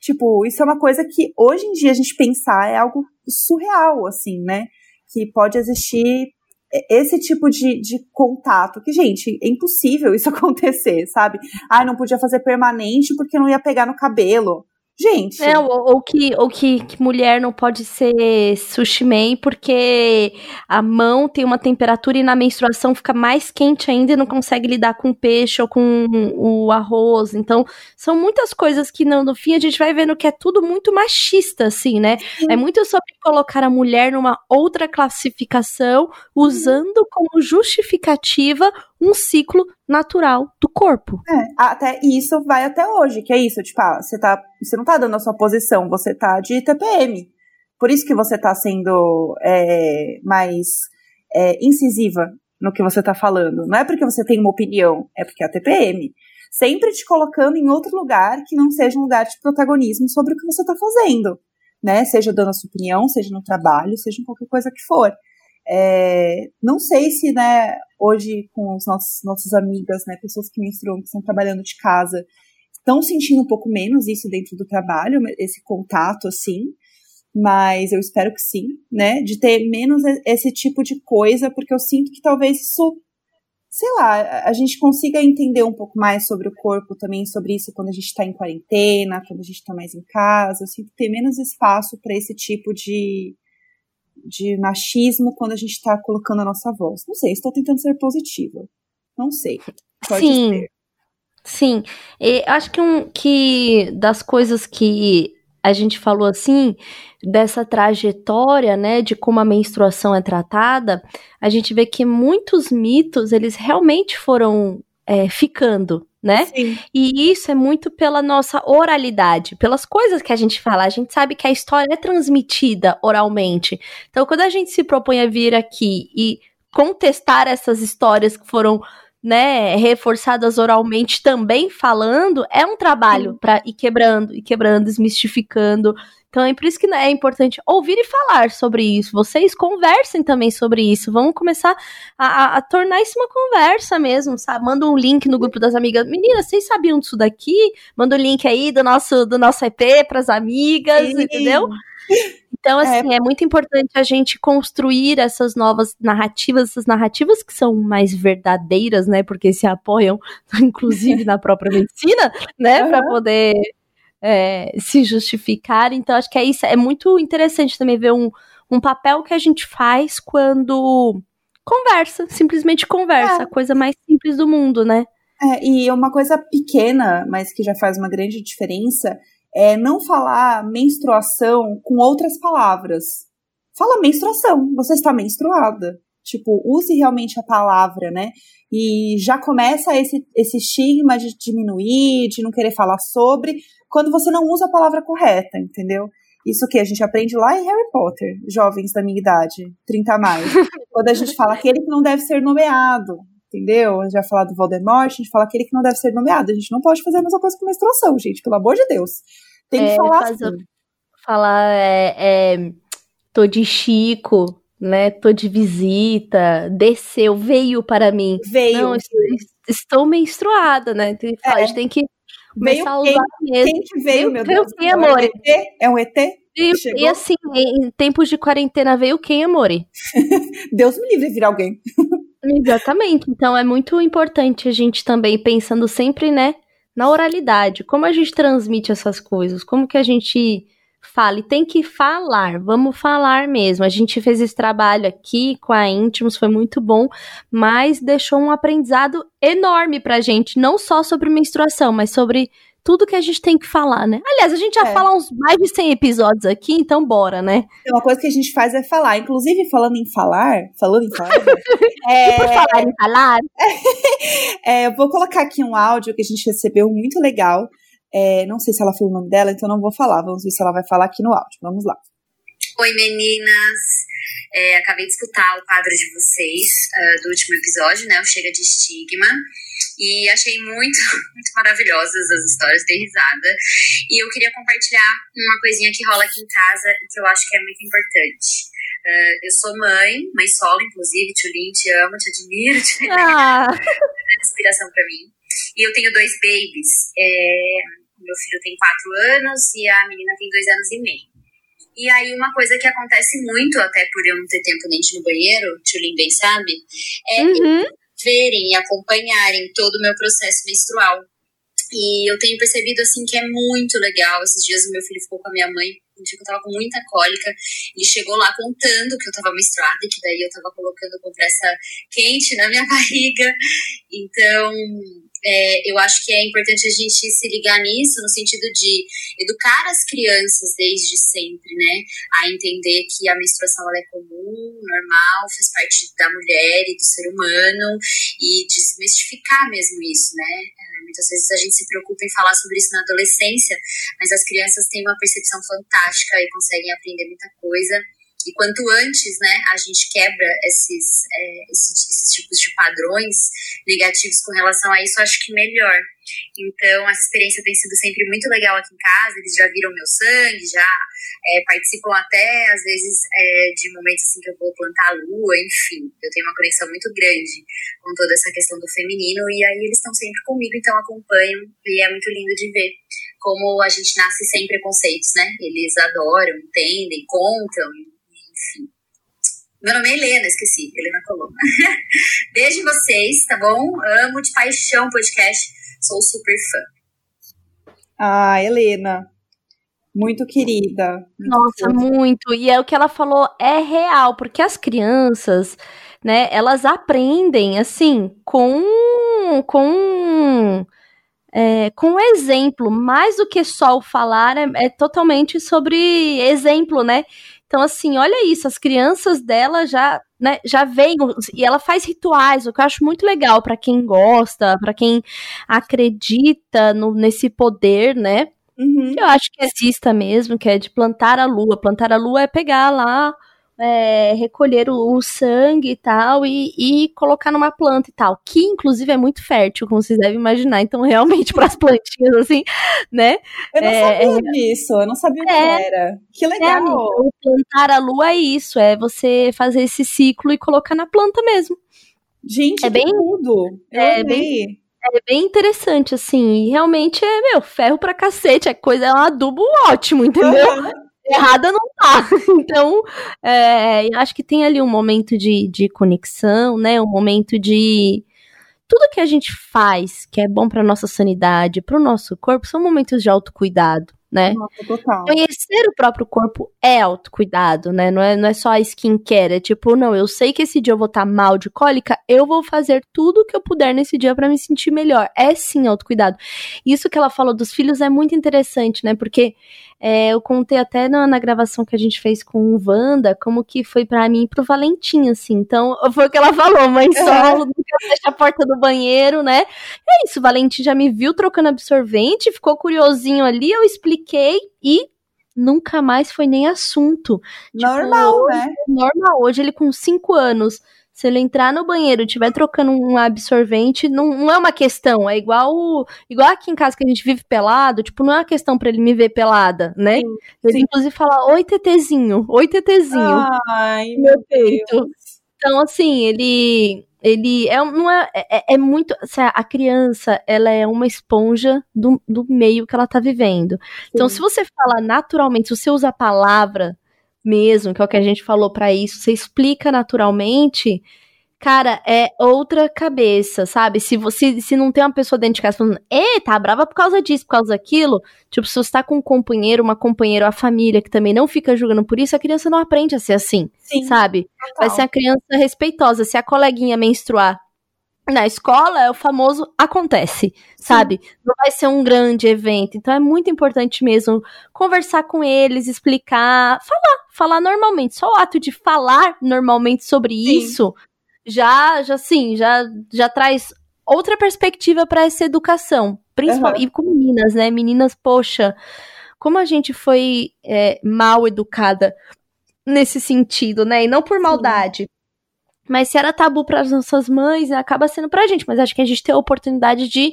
A: Tipo, isso é uma coisa que hoje em dia a gente pensar é algo surreal, assim, né? Que pode existir esse tipo de, de contato, que, gente, é impossível isso acontecer, sabe? Ah, não podia fazer permanente porque não ia pegar no cabelo. Gente.
B: É, ou, ou, que, ou que, que, mulher não pode ser sushi man porque a mão tem uma temperatura e na menstruação fica mais quente ainda e não consegue lidar com o peixe ou com o arroz. Então, são muitas coisas que no, no fim a gente vai vendo que é tudo muito machista, assim, né? Sim. É muito sobre colocar a mulher numa outra classificação, usando como justificativa um ciclo natural do corpo.
A: É, até isso vai até hoje, que é isso, tipo, ah, você tá, você não tá dando a sua posição, você tá de TPM. Por isso que você tá sendo é, mais é, incisiva no que você tá falando. Não é porque você tem uma opinião, é porque é a TPM. Sempre te colocando em outro lugar que não seja um lugar de protagonismo sobre o que você tá fazendo. Né? Seja dando a sua opinião, seja no trabalho, seja em qualquer coisa que for. É, não sei se, né, hoje com os nossos nossas amigas, né, pessoas que menstruam, que estão trabalhando de casa, estão sentindo um pouco menos isso dentro do trabalho, esse contato, assim, mas eu espero que sim, né, de ter menos esse tipo de coisa, porque eu sinto que talvez isso sei lá, a gente consiga entender um pouco mais sobre o corpo também, sobre isso quando a gente está em quarentena, quando a gente está mais em casa. Eu sinto ter menos espaço para esse tipo de, de machismo quando a gente está colocando a nossa voz. Não sei, estou tentando ser positiva. Não sei. Pode
B: Sim.
A: ser.
B: Sim, e acho que, um, que das coisas que a gente falou assim, dessa trajetória, né, de como a menstruação é tratada, a gente vê que muitos mitos, eles realmente foram é, ficando, né?
A: Sim.
B: E isso é muito pela nossa oralidade, pelas coisas que a gente fala. A gente sabe que a história é transmitida oralmente. Então, quando a gente se propõe a vir aqui e contestar essas histórias que foram né, reforçadas oralmente também falando, é um trabalho para ir quebrando, e quebrando, desmistificando. Então é por isso que é importante ouvir e falar sobre isso. Vocês conversem também sobre isso. Vamos começar a, a, a tornar isso uma conversa mesmo, sabe? Manda um link no grupo das amigas. Meninas, vocês sabiam disso daqui? Manda o um link aí do nosso, do nosso EP para as amigas,
A: Sim.
B: entendeu? Então, assim, é. é. muito importante a gente construir essas novas narrativas, essas narrativas que são mais verdadeiras, né? Porque se apoiam, inclusive, na própria medicina, né? Uhum. Para poder é, se justificar. Então, acho que é isso. É muito interessante também ver um, um papel que a gente faz quando conversa, simplesmente conversa, é. a coisa mais simples do mundo, né?
A: É, e uma coisa pequena, mas que já faz uma grande diferença, é não falar menstruação com outras palavras. Fala menstruação, você está menstruada. Tipo, use realmente a palavra, né? E já começa esse, esse estigma de diminuir, de não querer falar sobre, quando você não usa a palavra correta, entendeu? Isso que a gente aprende lá em Harry Potter, jovens da minha idade, 30 a mais. quando a gente fala aquele que não deve ser nomeado, entendeu? A gente vai falar do Voldemort, a gente fala aquele que não deve ser nomeado. A gente não pode fazer a mesma coisa com menstruação, gente, pelo amor de Deus. Tem que
B: é,
A: falar
B: fazer,
A: assim.
B: Falar, é, é, tô de Chico, né? Tô de visita, desceu, veio para mim.
A: Veio.
B: Não, estou, estou menstruada, né? Tem, é. A gente tem que usar
A: quem,
B: mesmo.
A: Quem que veio, meu Deus?
B: Quem, amor?
A: É um ET? É um ET?
B: E, e, assim, em tempos de quarentena veio quem, amore?
A: Deus me livre de virar alguém.
B: Exatamente. Então é muito importante a gente também pensando sempre, né, na oralidade. Como a gente transmite essas coisas? Como que a gente fala? E tem que falar, vamos falar mesmo. A gente fez esse trabalho aqui com a Íntimos, foi muito bom, mas deixou um aprendizado enorme pra gente, não só sobre menstruação, mas sobre tudo que a gente tem que falar, né? Aliás, a gente já
A: É.
B: fala uns mais de 100 episódios aqui, então bora, né?
A: Uma coisa que a gente faz é falar. Inclusive, falando em falar, falando em falar, é,
B: Por falar em falar,
A: é, eu vou colocar aqui um áudio que a gente recebeu muito legal. É, não sei se ela falou o nome dela, então não vou falar. Vamos ver se ela vai falar aqui no áudio. Vamos lá.
C: Oi meninas, É, acabei de escutar o quadro de vocês ah, do último episódio, né? O Chega de Estigma. E achei muito, muito maravilhosas as histórias, dei risada. E eu queria compartilhar uma coisinha que rola aqui em casa e que eu acho que é muito importante. Ah, eu sou mãe, mãe solo, inclusive, Tchulin, te amo, te admiro, te
B: ah,
C: é inspiração pra mim. E eu tenho dois babies. É, meu filho tem quatro anos e a menina tem dois anos e meio. E aí, uma coisa que acontece muito, até por eu não ter tempo nem de ir no banheiro, Tchulin bem sabe, é
B: uhum.
C: verem e acompanharem todo o meu processo menstrual. E eu tenho percebido, assim, que é muito legal. Esses dias o meu filho ficou com a minha mãe, um dia que eu tava com muita cólica. Ele chegou lá contando que eu tava menstruada e que daí eu tava colocando compressa quente na minha barriga. Então, é, eu acho que é importante a gente se ligar nisso, no sentido de educar as crianças desde sempre, né? A entender que a menstruação é comum, normal, faz parte da mulher e do ser humano, e desmistificar mesmo isso, né? É, Muitas vezes a gente se preocupa em falar sobre isso na adolescência, mas as crianças têm uma percepção fantástica e conseguem aprender muita coisa. E quanto antes, né, a gente quebra esses, é, esses, esses tipos de padrões negativos com relação a isso, acho que melhor. Então, essa experiência tem sido sempre muito legal aqui em casa. Eles já viram meu sangue, já é, participam até, às vezes, é, de momentos assim que eu vou plantar a lua, enfim. Eu tenho uma conexão muito grande com toda essa questão do feminino. E aí eles estão sempre comigo, então acompanham. E é muito lindo de ver como a gente nasce sem preconceitos, né? Eles adoram, entendem, contam, enfim. Meu nome é Helena, esqueci, Helena Coloma. Beijo em vocês, tá bom? Amo de paixão o podcast, sou super fã.
A: Ah, Helena, muito querida.
B: Muito Nossa, querida. muito. E é o que ela falou é real, porque as crianças, né, elas aprendem assim com com é, com exemplo, mais do que só o falar, é, é totalmente sobre exemplo, né? Então, assim, olha isso, as crianças dela já, né, já veem, e ela faz rituais, o que eu acho muito legal para quem gosta, para quem acredita no, nesse poder, né? Uhum. Eu acho que exista mesmo, que é de plantar a lua. Plantar a lua é pegar lá é, recolher o, o, sangue e tal e, e, colocar numa planta e tal, que inclusive é muito fértil, como vocês devem imaginar. Então, realmente, para as plantinhas, assim, né?
A: Eu não é, sabia é, disso, eu não sabia o que é. era. Que legal!
B: É, plantar a lua é isso, é você fazer esse ciclo e colocar na planta mesmo.
A: Gente, é bem tudo. É amei.
B: bem é bem interessante, assim. E realmente é, meu, ferro pra cacete. É coisa, é um adubo ótimo, entendeu? Uhum errada não tá. Então, é, acho que tem ali um momento de, de conexão, né? Um momento de. Tudo que a gente faz que é bom para nossa sanidade, para o nosso corpo, são momentos de autocuidado né?
A: Nossa, total.
B: Conhecer o próprio corpo é autocuidado, né? Não é, não é só a skincare, é tipo, não, eu sei que esse dia eu vou estar tá mal de cólica, eu vou fazer tudo o que eu puder nesse dia para me sentir melhor. É sim autocuidado. Isso que ela falou dos filhos é muito interessante, né? Porque é, eu contei até na, na, gravação que a gente fez com o Wanda, como que foi para mim e pro Valentim, assim. Então, foi o que ela falou, mãe solo, nunca fecha a porta do banheiro, né? É isso, o Valentim já me viu trocando absorvente, ficou curiosinho ali, eu expliquei e nunca mais foi nem assunto.
A: Tipo, normal, tipo, né?
B: Normal. Hoje ele com cinco anos se ele entrar no banheiro e estiver trocando um absorvente, não, não é uma questão. É igual igual aqui em casa que a gente vive pelado, tipo, não é uma questão para ele me ver pelada, né? Sim, ele sim. inclusive fala, oi, tetezinho, oi, tetezinho.
A: Ai, meu peito.
B: Então, assim, ele ele é, não é, é, é, muito. A criança, ela é uma esponja do, do meio que ela tá vivendo. Então, Sim. Então, se você fala naturalmente, se você usa a palavra mesmo, que é o que a gente falou para isso, você explica naturalmente, cara, é outra cabeça, sabe? Se você se não tem uma pessoa dentro de casa falando, e tá brava por causa disso, por causa daquilo, tipo, se você tá com um companheiro, uma companheira, a família que também não fica julgando por isso, a criança não aprende a ser assim, Sim, sabe? Total. Vai ser a criança respeitosa. Se a coleguinha menstruar na escola é o famoso acontece, sabe? Sim. Não vai ser um grande evento. Então é muito importante mesmo conversar com eles, explicar, falar, falar normalmente. Só o ato de falar normalmente sobre Sim. isso já, já sim, já, já traz outra perspectiva para essa educação, principalmente uhum. e com meninas, né? Meninas, poxa, como a gente foi é, mal educada nesse sentido, né? E não por maldade. Sim mas se era tabu para as nossas mães, acaba sendo pra gente. Mas acho que a gente tem a oportunidade de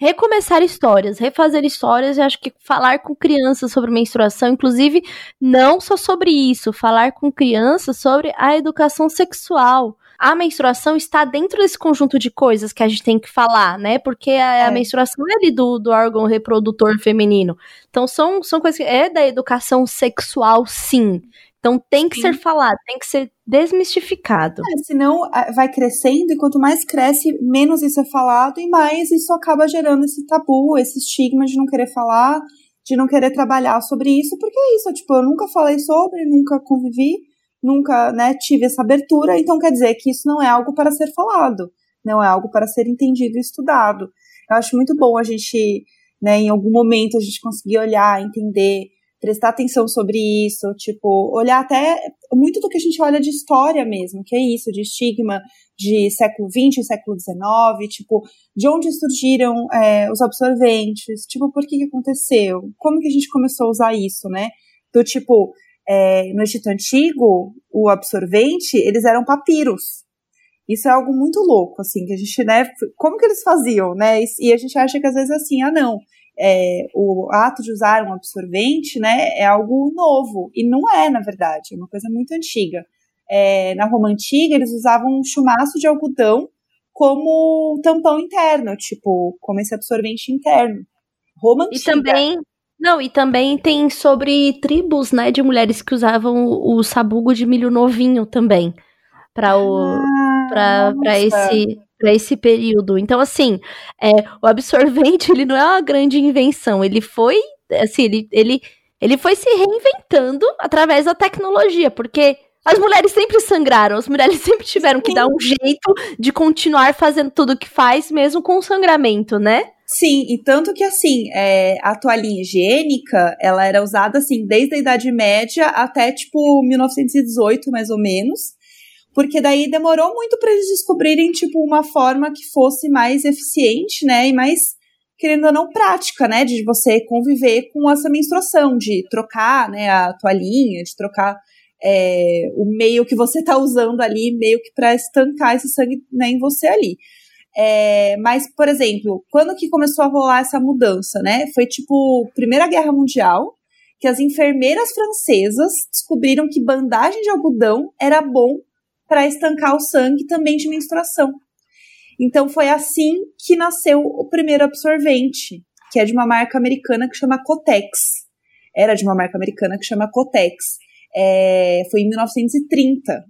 B: recomeçar histórias, refazer histórias, e acho que falar com crianças sobre menstruação, inclusive não só sobre isso, falar com crianças sobre a educação sexual. A menstruação está dentro desse conjunto de coisas que a gente tem que falar, né? Porque a, é. a menstruação é ali do, do órgão reprodutor feminino. Então são, são coisas que é da educação sexual, sim. Então tem que Sim. ser falado, tem que ser desmistificado.
A: É, senão vai crescendo e quanto mais cresce, menos isso é falado e mais isso acaba gerando esse tabu, esse estigma de não querer falar, de não querer trabalhar sobre isso, porque é isso, tipo, eu nunca falei sobre, nunca convivi, nunca, né, tive essa abertura, então quer dizer que isso não é algo para ser falado, não é algo para ser entendido e estudado. Eu acho muito bom a gente, né, em algum momento a gente conseguir olhar, entender prestar atenção sobre isso, tipo, olhar até muito do que a gente olha de história mesmo, que é isso, de estigma de século XX, século XIX, tipo, de onde surgiram é, os absorventes, tipo, por que, que aconteceu, como que a gente começou a usar isso, né? Do tipo, é, no Egito Antigo, o absorvente, eles eram papiros. Isso é algo muito louco, assim, que a gente, né, como que eles faziam, né? E a gente acha que às vezes é assim, ah, não, é, o ato de usar um absorvente, né, é algo novo. E não é, na verdade, é uma coisa muito antiga. É, na Roma Antiga, eles usavam um chumaço de algodão como tampão interno, tipo, como esse absorvente interno. Roma Antiga.
B: E também, não, e também tem sobre tribos, né, de mulheres que usavam o sabugo de milho novinho também. para o ah, para esse para esse período. Então, assim, é, o absorvente ele não é uma grande invenção. Ele foi, assim, ele, ele, ele foi se reinventando através da tecnologia, porque as mulheres sempre sangraram, as mulheres sempre tiveram que dar um jeito de continuar fazendo tudo o que faz, mesmo com sangramento, né?
A: Sim, e tanto que assim, é, a toalhinha higiênica, ela era usada assim desde a Idade Média até tipo 1918, mais ou menos. Porque daí demorou muito para eles descobrirem tipo uma forma que fosse mais eficiente, né, e mais querendo ou não prática, né, de você conviver com essa menstruação, de trocar, né, a toalhinha, de trocar é, o meio que você tá usando ali, meio que para estancar esse sangue né, em você ali. É, mas, por exemplo, quando que começou a rolar essa mudança, né? Foi tipo Primeira Guerra Mundial, que as enfermeiras francesas descobriram que bandagem de algodão era bom para estancar o sangue também de menstruação. Então foi assim que nasceu o primeiro absorvente, que é de uma marca americana que chama Cotex. Era de uma marca americana que chama Cotex. É, foi em 1930.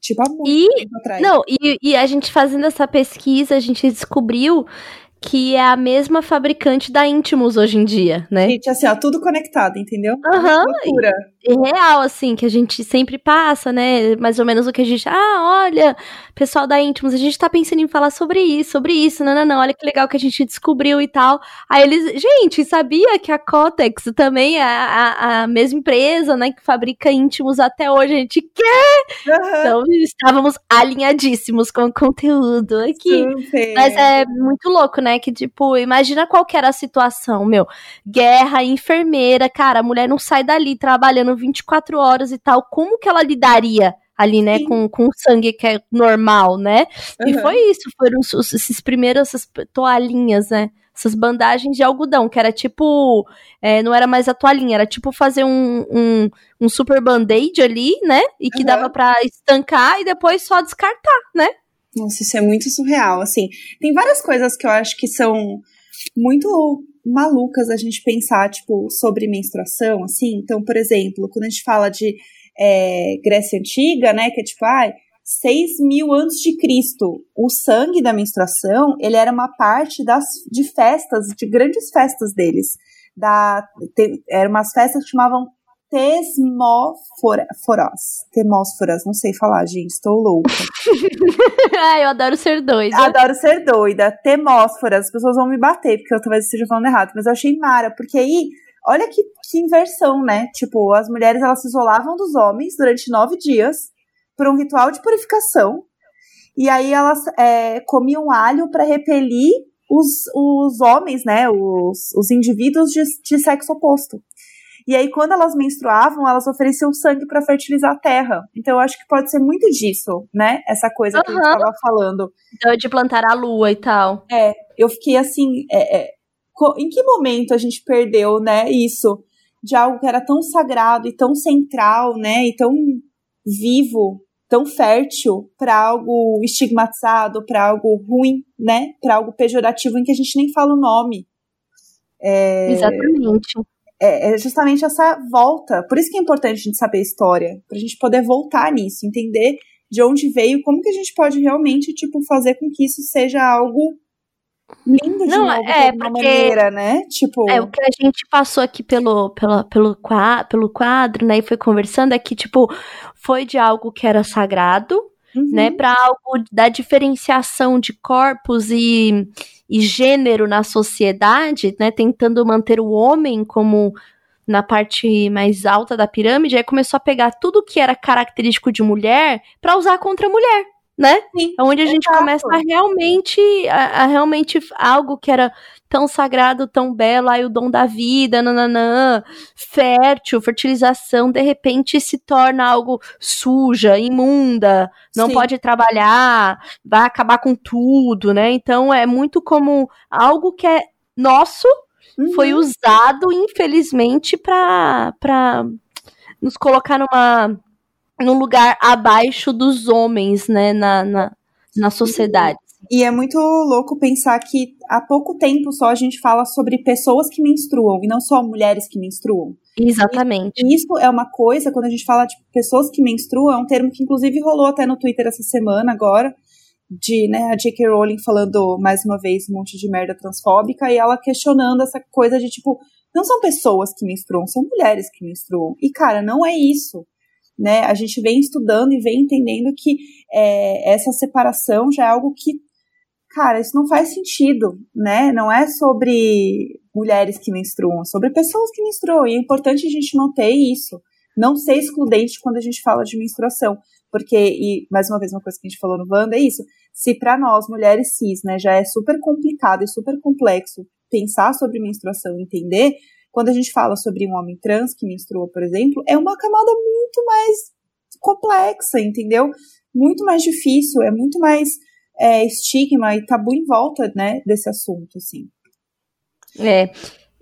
A: Tipo, há muito
B: e,
A: tempo atrás.
B: Não, e, e a gente fazendo essa pesquisa, a gente descobriu que é a mesma fabricante da Intimus hoje em dia, né?
A: Gente, assim, ó, tudo conectado, entendeu?
B: Aham. Uhum, real, assim, que a gente sempre passa, né? Mais ou menos o que a gente. Ah, olha, pessoal da Intimus, a gente tá pensando em falar sobre isso, sobre isso. Não, não, não, olha que legal que a gente descobriu e tal. Aí eles. Gente, sabia que a Cotex também é a, a mesma empresa, né? Que fabrica Intimus até hoje. A gente quer! Uhum. Então estávamos alinhadíssimos com o conteúdo aqui. Super. Mas é muito louco, né? Que, tipo, imagina qual que era a situação, meu. Guerra, enfermeira, cara, a mulher não sai dali trabalhando 24 horas e tal, como que ela lidaria ali, né, com, com sangue que é normal, né? Uhum. E foi isso, foram os, os, esses primeiros, essas toalhinhas, né? Essas bandagens de algodão, que era tipo. É, não era mais a toalhinha, era tipo fazer um, um, um super band-aid ali, né? E que uhum. dava para estancar e depois só descartar, né?
A: Nossa, isso é muito surreal, assim. Tem várias coisas que eu acho que são muito malucas a gente pensar, tipo, sobre menstruação, assim. Então, por exemplo, quando a gente fala de é, Grécia Antiga, né, que é tipo, ai, 6 mil antes de Cristo, o sangue da menstruação, ele era uma parte das, de festas, de grandes festas deles. Da, te, eram umas festas que chamavam Tesmóforas. Temósforas, não sei falar, gente, estou louca.
B: Ai, eu adoro ser doida.
A: Adoro ser doida. Temósforas, as pessoas vão me bater, porque eu talvez esteja falando errado, mas eu achei mara, porque aí, olha que, que inversão, né? Tipo, as mulheres elas se isolavam dos homens durante nove dias por um ritual de purificação, e aí elas é, comiam alho para repelir os, os homens, né? Os, os indivíduos de, de sexo oposto. E aí, quando elas menstruavam, elas ofereciam sangue para fertilizar a terra. Então, eu acho que pode ser muito disso, né? Essa coisa uhum. que a gente estava falando.
B: Então, de plantar a lua e tal.
A: É, eu fiquei assim. É, é, em que momento a gente perdeu, né? Isso de algo que era tão sagrado e tão central, né? E tão vivo, tão fértil para algo estigmatizado, para algo ruim, né? Para algo pejorativo em que a gente nem fala o nome.
B: É... Exatamente
A: é, é, justamente essa volta. Por isso que é importante a gente saber a história, pra gente poder voltar nisso, entender de onde veio, como que a gente pode realmente, tipo, fazer com que isso seja algo lindo de Não, novo, é, de alguma maneira, né? Tipo...
B: É, o que a gente passou aqui pelo, pelo, pelo, pelo quadro, né, e foi conversando, é que, tipo, foi de algo que era sagrado, uhum. né, para algo da diferenciação de corpos e e gênero na sociedade, né, tentando manter o homem como na parte mais alta da pirâmide, aí começou a pegar tudo que era característico de mulher para usar contra a mulher né? Sim, Onde a gente exato. começa a realmente, a, a, realmente algo que era tão sagrado, tão belo, aí o dom da vida, nananã, fértil, fertilização, de repente se torna algo suja, imunda, não Sim. pode trabalhar, vai acabar com tudo, né? Então é muito como algo que é nosso, uhum. foi usado, infelizmente, para nos colocar numa num lugar abaixo dos homens, né, na, na, na sociedade.
A: E é muito louco pensar que há pouco tempo só a gente fala sobre pessoas que menstruam e não só mulheres que menstruam.
B: Exatamente.
A: E isso é uma coisa, quando a gente fala de pessoas que menstruam, é um termo que inclusive rolou até no Twitter essa semana agora, de né, a J.K. Rowling falando mais uma vez um monte de merda transfóbica e ela questionando essa coisa de tipo, não são pessoas que menstruam, são mulheres que menstruam. E cara, não é isso. Né? A gente vem estudando e vem entendendo que é, essa separação já é algo que, cara, isso não faz sentido, né? Não é sobre mulheres que menstruam, é sobre pessoas que menstruam. E é importante a gente manter isso, não ser excludente quando a gente fala de menstruação. Porque, e mais uma vez, uma coisa que a gente falou no Wanda é isso. Se para nós, mulheres cis, né, já é super complicado e super complexo pensar sobre menstruação, entender, quando a gente fala sobre um homem trans que menstrua, por exemplo, é uma camada muito mais complexa, entendeu? Muito mais difícil, é muito mais é, estigma e tabu em volta, né, desse assunto, assim.
B: É,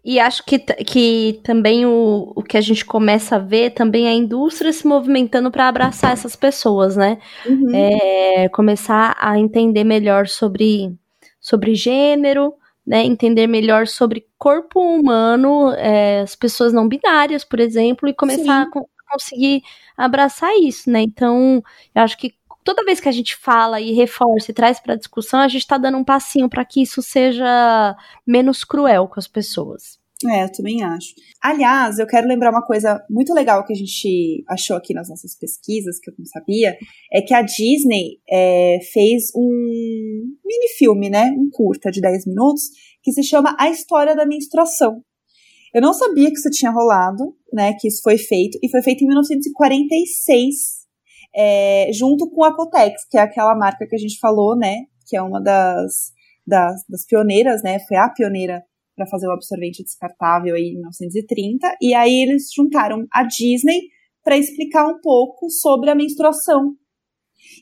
B: e acho que, que também o, o que a gente começa a ver também é a indústria se movimentando para abraçar essas pessoas, né? Uhum. É, começar a entender melhor sobre, sobre gênero, né? Entender melhor sobre corpo humano, é, as pessoas não binárias, por exemplo, e começar a, a conseguir abraçar isso, né? Então, eu acho que toda vez que a gente fala e reforça e traz para discussão, a gente está dando um passinho para que isso seja menos cruel com as pessoas.
A: É, eu também acho. Aliás, eu quero lembrar uma coisa muito legal que a gente achou aqui nas nossas pesquisas, que eu não sabia, é que a Disney é, fez um mini filme, né? Um curta de 10 minutos, que se chama A História da Menstruação. Eu não sabia que isso tinha rolado, né? Que isso foi feito, e foi feito em 1946 é, junto com a Cotex, que é aquela marca que a gente falou, né? Que é uma das, das, das pioneiras, né? Foi a pioneira para fazer o absorvente descartável aí em 1930. E aí eles juntaram a Disney para explicar um pouco sobre a menstruação.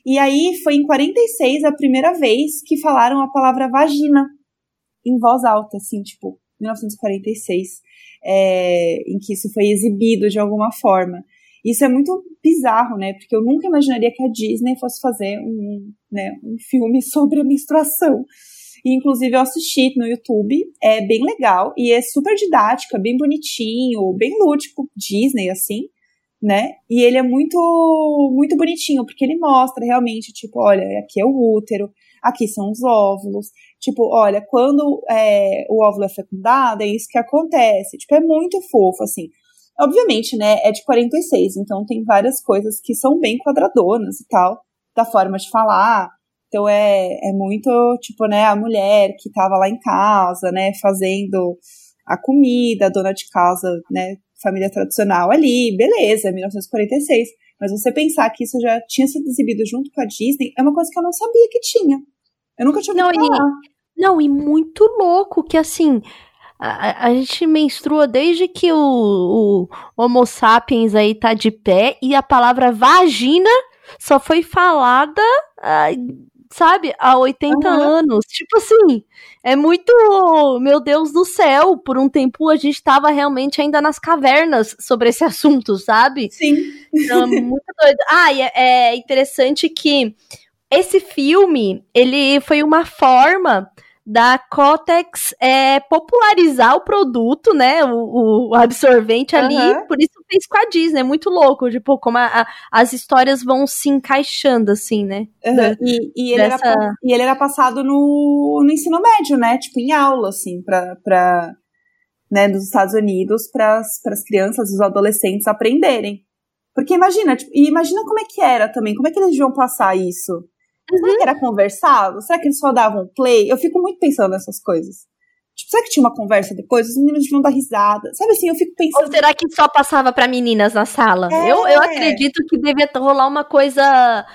A: E aí foi em 46 a primeira vez que falaram a palavra vagina em voz alta, assim, tipo, 1946, é, em que isso foi exibido de alguma forma. Isso é muito bizarro, né? Porque eu nunca imaginaria que a Disney fosse fazer um, né, um filme sobre a menstruação. E, inclusive, eu assisti no YouTube, é bem legal e é super didática, bem bonitinho, bem lúdico, Disney, assim, né? E ele é muito, muito bonitinho, porque ele mostra realmente, tipo, olha, aqui é o útero, aqui são os óvulos, tipo, olha, quando é, o óvulo é fecundado, é isso que acontece. Tipo, é muito fofo, assim. Obviamente, né, é de 46, então tem várias coisas que são bem quadradonas e tal, da forma de falar. Então é, é muito, tipo, né, a mulher que tava lá em casa, né, fazendo a comida, a dona de casa, né, família tradicional ali, beleza, 1946. Mas você pensar que isso já tinha sido exibido junto com a Disney é uma coisa que eu não sabia que tinha. Eu nunca tinha ouvido não, falar.
B: E, não, e muito louco que assim, a, a, gente menstrua desde que o, o Homo sapiens aí tá de pé e a palavra vagina só foi falada, sabe, há 80 uhum. anos. Tipo assim, é muito. Meu Deus do céu, por um tempo a gente tava realmente ainda nas cavernas sobre esse assunto, sabe?
A: Sim.
B: Então, é muito doido. Ah, e é, é interessante que esse filme, ele foi uma forma da Cotex é, popularizar o produto, né? O, o absorvente ali. Uhum. Por isso fez com a Disney. É muito louco, tipo, como a, a, as histórias vão se encaixando, assim, né?
A: Uhum. Da, e, e, ele dessa... era, e ele era passado no, no ensino médio, né? Tipo, em aula, assim, pra. pra né, dos Estados Unidos para as crianças, os adolescentes aprenderem. Porque imagina, tipo, e imagina como é que era também, como é que eles deviam passar isso? Uhum. Será que era conversado? Será que eles só davam play? Eu fico muito pensando nessas coisas. Tipo, será que tinha uma conversa depois? Os meninos vão dar risada. Sabe assim, eu fico pensando.
B: Ou será que só passava para meninas na sala? É. Eu, eu acredito que devia rolar uma coisa.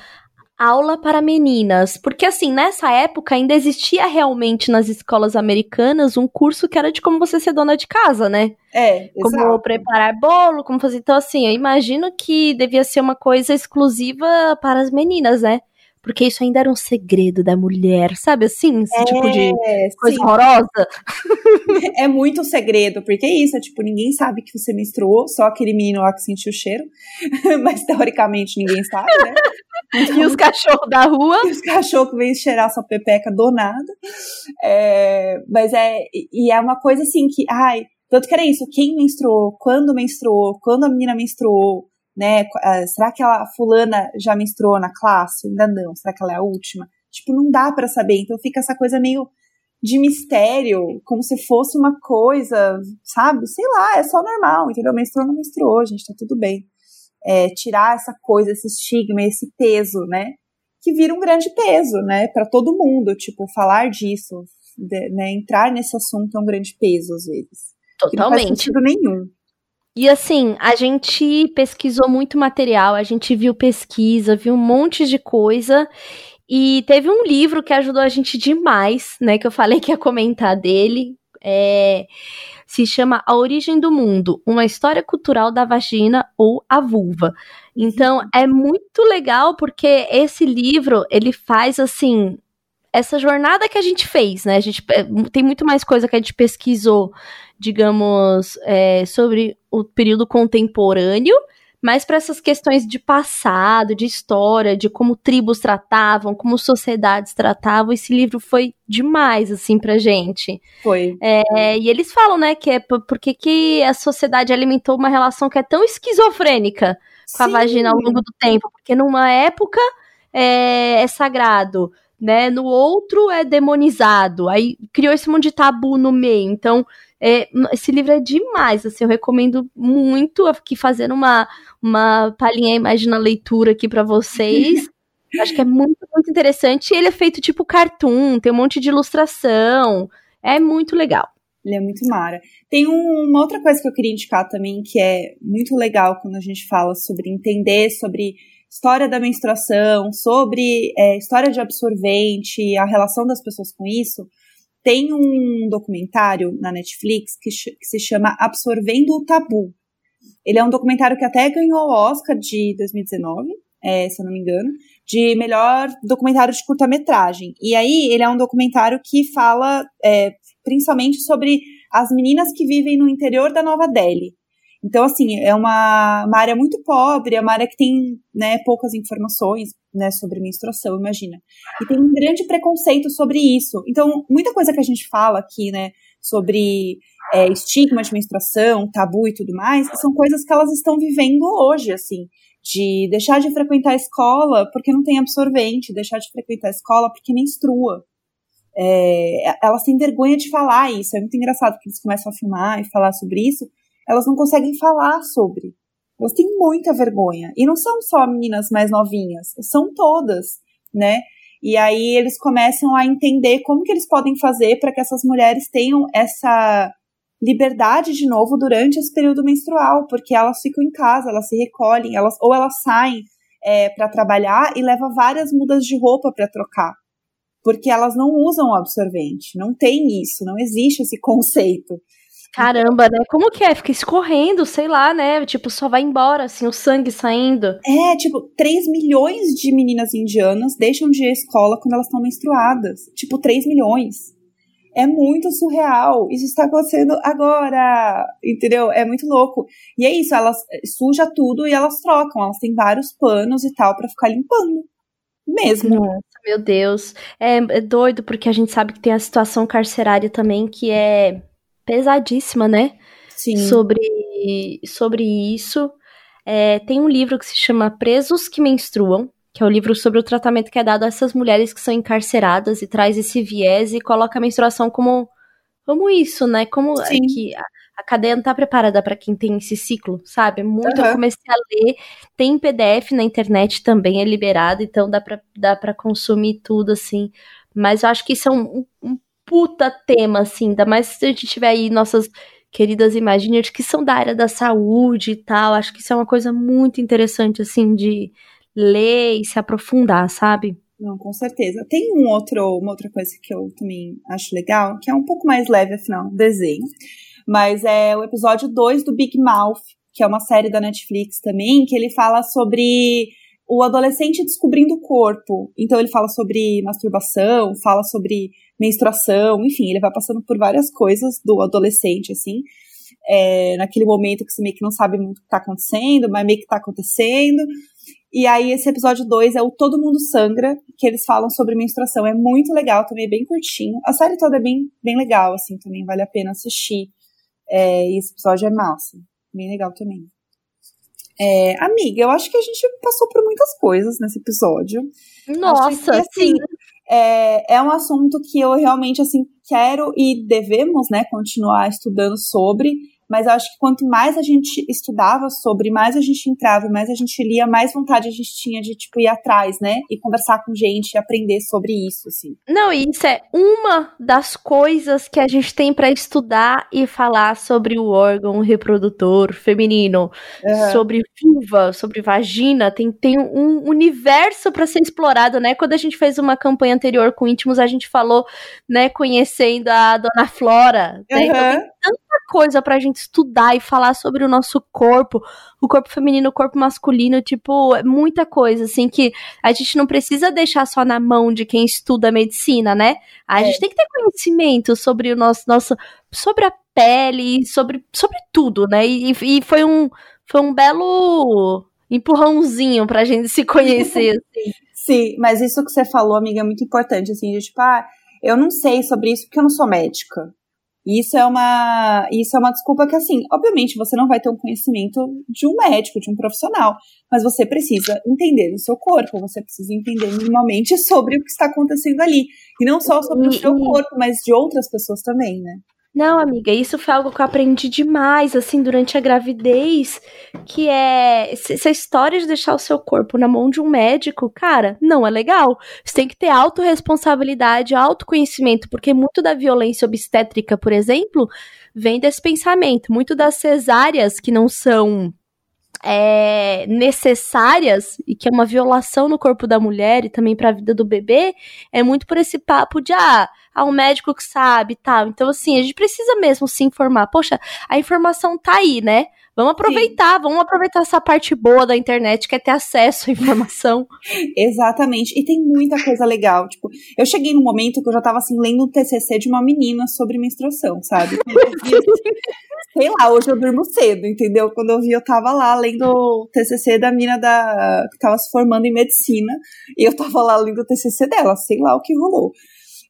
B: Aula para meninas. Porque, assim, nessa época ainda existia realmente nas escolas americanas um curso que era de como você ser dona de casa, né?
A: É.
B: Como exato. preparar bolo, como fazer. Então, assim, eu imagino que devia ser uma coisa exclusiva para as meninas, né? Porque isso ainda era um segredo da mulher, sabe assim? Esse é, tipo de coisa sim. horrorosa.
A: É muito segredo, porque é isso, é tipo, ninguém sabe que você menstruou, só aquele menino lá que sentiu o cheiro, mas teoricamente ninguém sabe, né?
B: e os cachorros da rua.
A: E os cachorros que vêm cheirar sua pepeca do nada. É, mas é, e é uma coisa assim que, ai, Tanto que era isso, quem menstruou, quando menstruou, quando a menina menstruou, né? Ah, será que a fulana já menstruou na classe? Ainda não. Será que ela é a última? Tipo, não dá para saber. Então fica essa coisa meio de mistério, como se fosse uma coisa, sabe? Sei lá, é só normal, entendeu? Menstruou, não menstruou, gente, tá tudo bem. É, tirar essa coisa, esse estigma, esse peso, né? Que vira um grande peso, né? para todo mundo, tipo, falar disso, de, né? Entrar nesse assunto é um grande peso, às vezes.
B: Totalmente. não faz
A: sentido nenhum.
B: E assim, a gente pesquisou muito material, a gente viu pesquisa, viu um monte de coisa. E teve um livro que ajudou a gente demais, né? Que eu falei que ia comentar dele. É, se chama A Origem do Mundo, uma história cultural da vagina ou a vulva. Então é muito legal porque esse livro ele faz assim essa jornada que a gente fez, né? A gente é, tem muito mais coisa que a gente pesquisou, digamos, é, sobre o período contemporâneo mas para essas questões de passado, de história, de como tribos tratavam, como sociedades tratavam, esse livro foi demais, assim, pra gente.
A: Foi.
B: É, e eles falam, né, que é porque que a sociedade alimentou uma relação que é tão esquizofrênica com Sim. a vagina ao longo do tempo, porque numa época é, é sagrado, né, no outro é demonizado, aí criou esse monte de tabu no meio, então é, esse livro é demais, assim, eu recomendo muito aqui fazendo uma, uma palhinha imagina leitura aqui para vocês. Acho que é muito, muito interessante. Ele é feito tipo cartoon, tem um monte de ilustração. É muito legal.
A: Ele é muito mara. Tem um, uma outra coisa que eu queria indicar também, que é muito legal quando a gente fala sobre entender sobre história da menstruação, sobre é, história de absorvente, a relação das pessoas com isso. Tem um documentário na Netflix que, que se chama Absorvendo o Tabu. Ele é um documentário que até ganhou o Oscar de 2019, é, se eu não me engano, de melhor documentário de curta-metragem. E aí, ele é um documentário que fala é, principalmente sobre as meninas que vivem no interior da Nova Delhi. Então, assim, é uma, uma área muito pobre, é uma área que tem né, poucas informações né, sobre menstruação, imagina. E tem um grande preconceito sobre isso. Então, muita coisa que a gente fala aqui, né, sobre é, estigma de menstruação, tabu e tudo mais, são coisas que elas estão vivendo hoje, assim. De deixar de frequentar a escola porque não tem absorvente, deixar de frequentar a escola porque menstrua. É, elas têm vergonha de falar isso. É muito engraçado que eles começam a filmar e falar sobre isso, elas não conseguem falar sobre. Elas têm muita vergonha. E não são só meninas mais novinhas, são todas, né? E aí eles começam a entender como que eles podem fazer para que essas mulheres tenham essa liberdade de novo durante esse período menstrual, porque elas ficam em casa, elas se recolhem, elas ou elas saem é, para trabalhar e levam várias mudas de roupa para trocar, porque elas não usam absorvente, não tem isso, não existe esse conceito.
B: Caramba, né? Como que é? Fica escorrendo, sei lá, né? Tipo, só vai embora, assim, o sangue saindo.
A: É, tipo, 3 milhões de meninas indianas deixam de ir à escola quando elas estão menstruadas. Tipo, 3 milhões. É muito surreal. Isso está acontecendo agora. Entendeu? É muito louco. E é isso, elas suja tudo e elas trocam. Elas têm vários panos e tal para ficar limpando. Mesmo.
B: Nossa, meu Deus. É, é doido, porque a gente sabe que tem a situação carcerária também, que é pesadíssima, né?
A: Sim.
B: Sobre, sobre isso. É, tem um livro que se chama Presos que Menstruam, que é o um livro sobre o tratamento que é dado a essas mulheres que são encarceradas e traz esse viés e coloca a menstruação como, como isso, né? Como é que a, a, cadeia não tá preparada para quem tem esse ciclo, sabe? Muito, uhum. eu comecei a ler, tem PDF na internet também, é liberado, então dá pra, dá pra consumir tudo, assim. Mas eu acho que isso é um, um puta tema, assim, ainda mais se a gente tiver aí nossas queridas Imaginers que são da área da saúde e tal. Acho que isso é uma coisa muito interessante, assim, de ler e se aprofundar, sabe?
A: Não, com certeza. Tem um outro, uma outra coisa que eu também acho legal, que é um pouco mais leve, afinal, desenho. Mas é o episódio 2 do Big Mouth, que é uma série da Netflix também, que ele fala sobre o adolescente descobrindo o corpo. Então ele fala sobre masturbação, fala sobre menstruação, enfim, ele vai passando por várias coisas do adolescente, assim, é, naquele momento que você meio que não sabe muito o que tá acontecendo, mas meio que tá acontecendo. E aí, esse episódio 2 é o Todo Mundo Sangra, que eles falam sobre menstruação. É muito legal, também é bem curtinho. A série toda é bem, bem legal, assim, também vale a pena assistir. É, e esse episódio é massa. Bem legal também. É, amiga, eu acho que a gente passou por muitas coisas nesse episódio.
B: Nossa, que, assim, sim.
A: É, é um assunto que eu realmente assim quero e devemos, né, continuar estudando sobre mas eu acho que quanto mais a gente estudava sobre, mais a gente entrava, mais a gente lia, mais vontade a gente tinha de, tipo, ir atrás, né? E conversar com gente e aprender sobre isso, assim.
B: Não, isso é uma das coisas que a gente tem para estudar e falar sobre o órgão reprodutor feminino, uhum. sobre vulva, sobre vagina, tem, tem um universo para ser explorado, né? Quando a gente fez uma campanha anterior com íntimos, a gente falou, né, conhecendo a dona Flora, né? Uhum. Então tem coisa pra gente estudar e falar sobre o nosso corpo, o corpo feminino, o corpo masculino, tipo, é muita coisa, assim, que a gente não precisa deixar só na mão de quem estuda medicina, né? A é. gente tem que ter conhecimento sobre o nosso, nosso sobre a pele, sobre, sobre tudo, né? E, e foi um, foi um belo empurrãozinho pra gente se conhecer, assim.
A: Sim, mas isso que você falou, amiga, é muito importante, assim, de tipo, ah, eu não sei sobre isso porque eu não sou médica. Isso é uma, isso é uma desculpa que, assim, obviamente você não vai ter um conhecimento de um médico, de um profissional, mas você precisa entender o seu corpo, você precisa entender minimamente sobre o que está acontecendo ali. E não só sobre o seu corpo, mas de outras pessoas também, né?
B: Não, amiga, isso foi algo que eu aprendi demais, assim, durante a gravidez, que é essa história de deixar o seu corpo na mão de um médico, cara, não é legal. Você tem que ter autorresponsabilidade, autoconhecimento, porque muito da violência obstétrica, por exemplo, vem desse pensamento. Muito das cesáreas que não são é, necessárias e que é uma violação no corpo da mulher e também para a vida do bebê, é muito por esse papo de ah, há um médico que sabe e tal. Então, assim, a gente precisa mesmo se informar. Poxa, a informação tá aí, né? Vamos aproveitar, Sim. vamos aproveitar essa parte boa da internet, que é ter acesso à informação.
A: Exatamente. E tem muita coisa legal. Tipo, eu cheguei num momento que eu já tava assim, lendo um TCC de uma menina sobre menstruação, sabe? Sei lá, hoje eu durmo cedo, entendeu? Quando eu vi, eu tava lá lendo o TCC da mina da, que tava se formando em medicina, e eu tava lá lendo o TCC dela, sei lá o que rolou.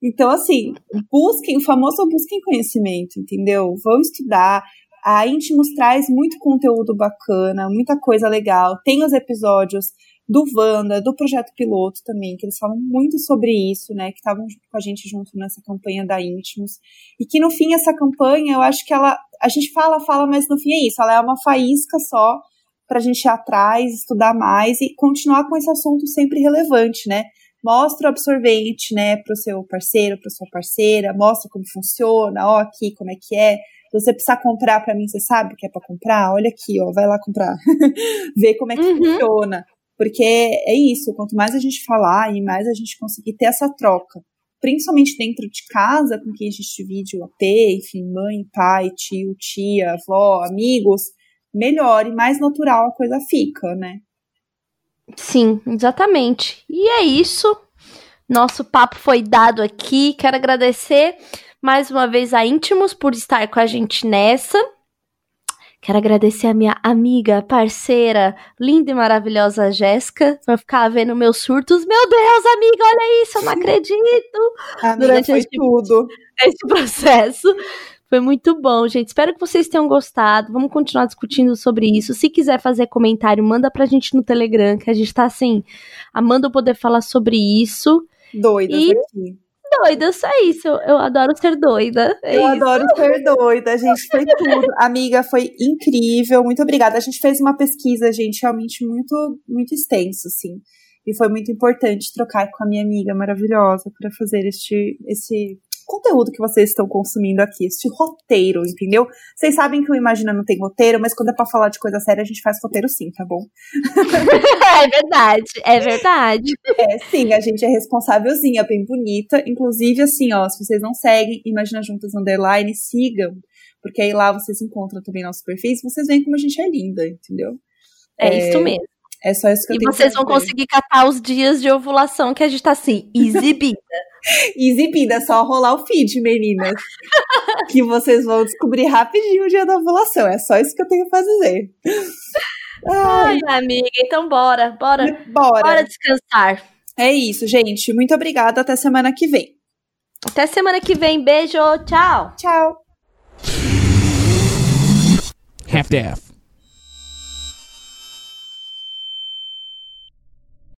A: Então, assim, busquem, o famoso busquem conhecimento, entendeu? Vão estudar, a Íntimos traz muito conteúdo bacana, muita coisa legal. Tem os episódios do Wanda, do Projeto Piloto também, que eles falam muito sobre isso, né? Que estavam com a gente junto nessa campanha da Íntimos. E que no fim, essa campanha, eu acho que ela. A gente fala, fala, mas no fim é isso. Ela é uma faísca só para a gente ir atrás, estudar mais e continuar com esse assunto sempre relevante, né? Mostra o absorvente, né, para o seu parceiro, para sua parceira, mostra como funciona, ó, aqui como é que é você precisar comprar para mim, você sabe que é para comprar? Olha aqui, ó, vai lá comprar. Ver como é que uhum. funciona. Porque é isso, quanto mais a gente falar e mais a gente conseguir ter essa troca, principalmente dentro de casa, com quem a gente divide o AP, enfim, mãe, pai, tio, tia, avó, amigos, melhor e mais natural a coisa fica, né?
B: Sim, exatamente. E é isso. Nosso papo foi dado aqui. Quero agradecer mais uma vez a Íntimos por estar com a gente nessa. Quero agradecer a minha amiga, parceira, linda e maravilhosa Jéssica, por ficar vendo meus surtos. Meu Deus, amiga, olha isso, eu não acredito!
A: Amiga, Durante foi tudo.
B: esse processo. Foi muito bom, gente. Espero que vocês tenham gostado. Vamos continuar discutindo sobre isso. Se quiser fazer comentário, manda pra gente no Telegram, que a gente tá assim, amando poder falar sobre isso.
A: Doidas e... aqui
B: doida, só isso. Eu adoro ser doida. É
A: eu
B: isso.
A: adoro ser doida, gente. Foi tudo. Amiga, foi incrível. Muito obrigada. A gente fez uma pesquisa, gente, realmente muito, muito extensa, assim. E foi muito importante trocar com a minha amiga maravilhosa para fazer este, esse conteúdo que vocês estão consumindo aqui, este roteiro, entendeu? Vocês sabem que o Imagina não tem roteiro, mas quando é pra falar de coisa séria, a gente faz roteiro sim, tá bom?
B: é verdade, é verdade.
A: É, sim, a gente é responsávelzinha, bem bonita. Inclusive, assim, ó, se vocês não seguem Imagina Juntas Underline, sigam, porque aí lá vocês encontram também nosso perfil e vocês veem como a gente é linda, entendeu?
B: É, é isso mesmo.
A: É só isso que
B: e
A: eu
B: tenho vocês vão conseguir catar os dias de ovulação que a gente tá assim, exibida.
A: exibida, é só rolar o feed, meninas. que vocês vão descobrir rapidinho o dia da ovulação. É só isso que eu tenho pra dizer.
B: Ai, Ai amiga, então bora, bora. Bora. Bora descansar.
A: É isso, gente. Muito obrigada. Até semana que vem.
B: Até semana que vem. Beijo. Tchau.
A: Tchau.
D: half-daff.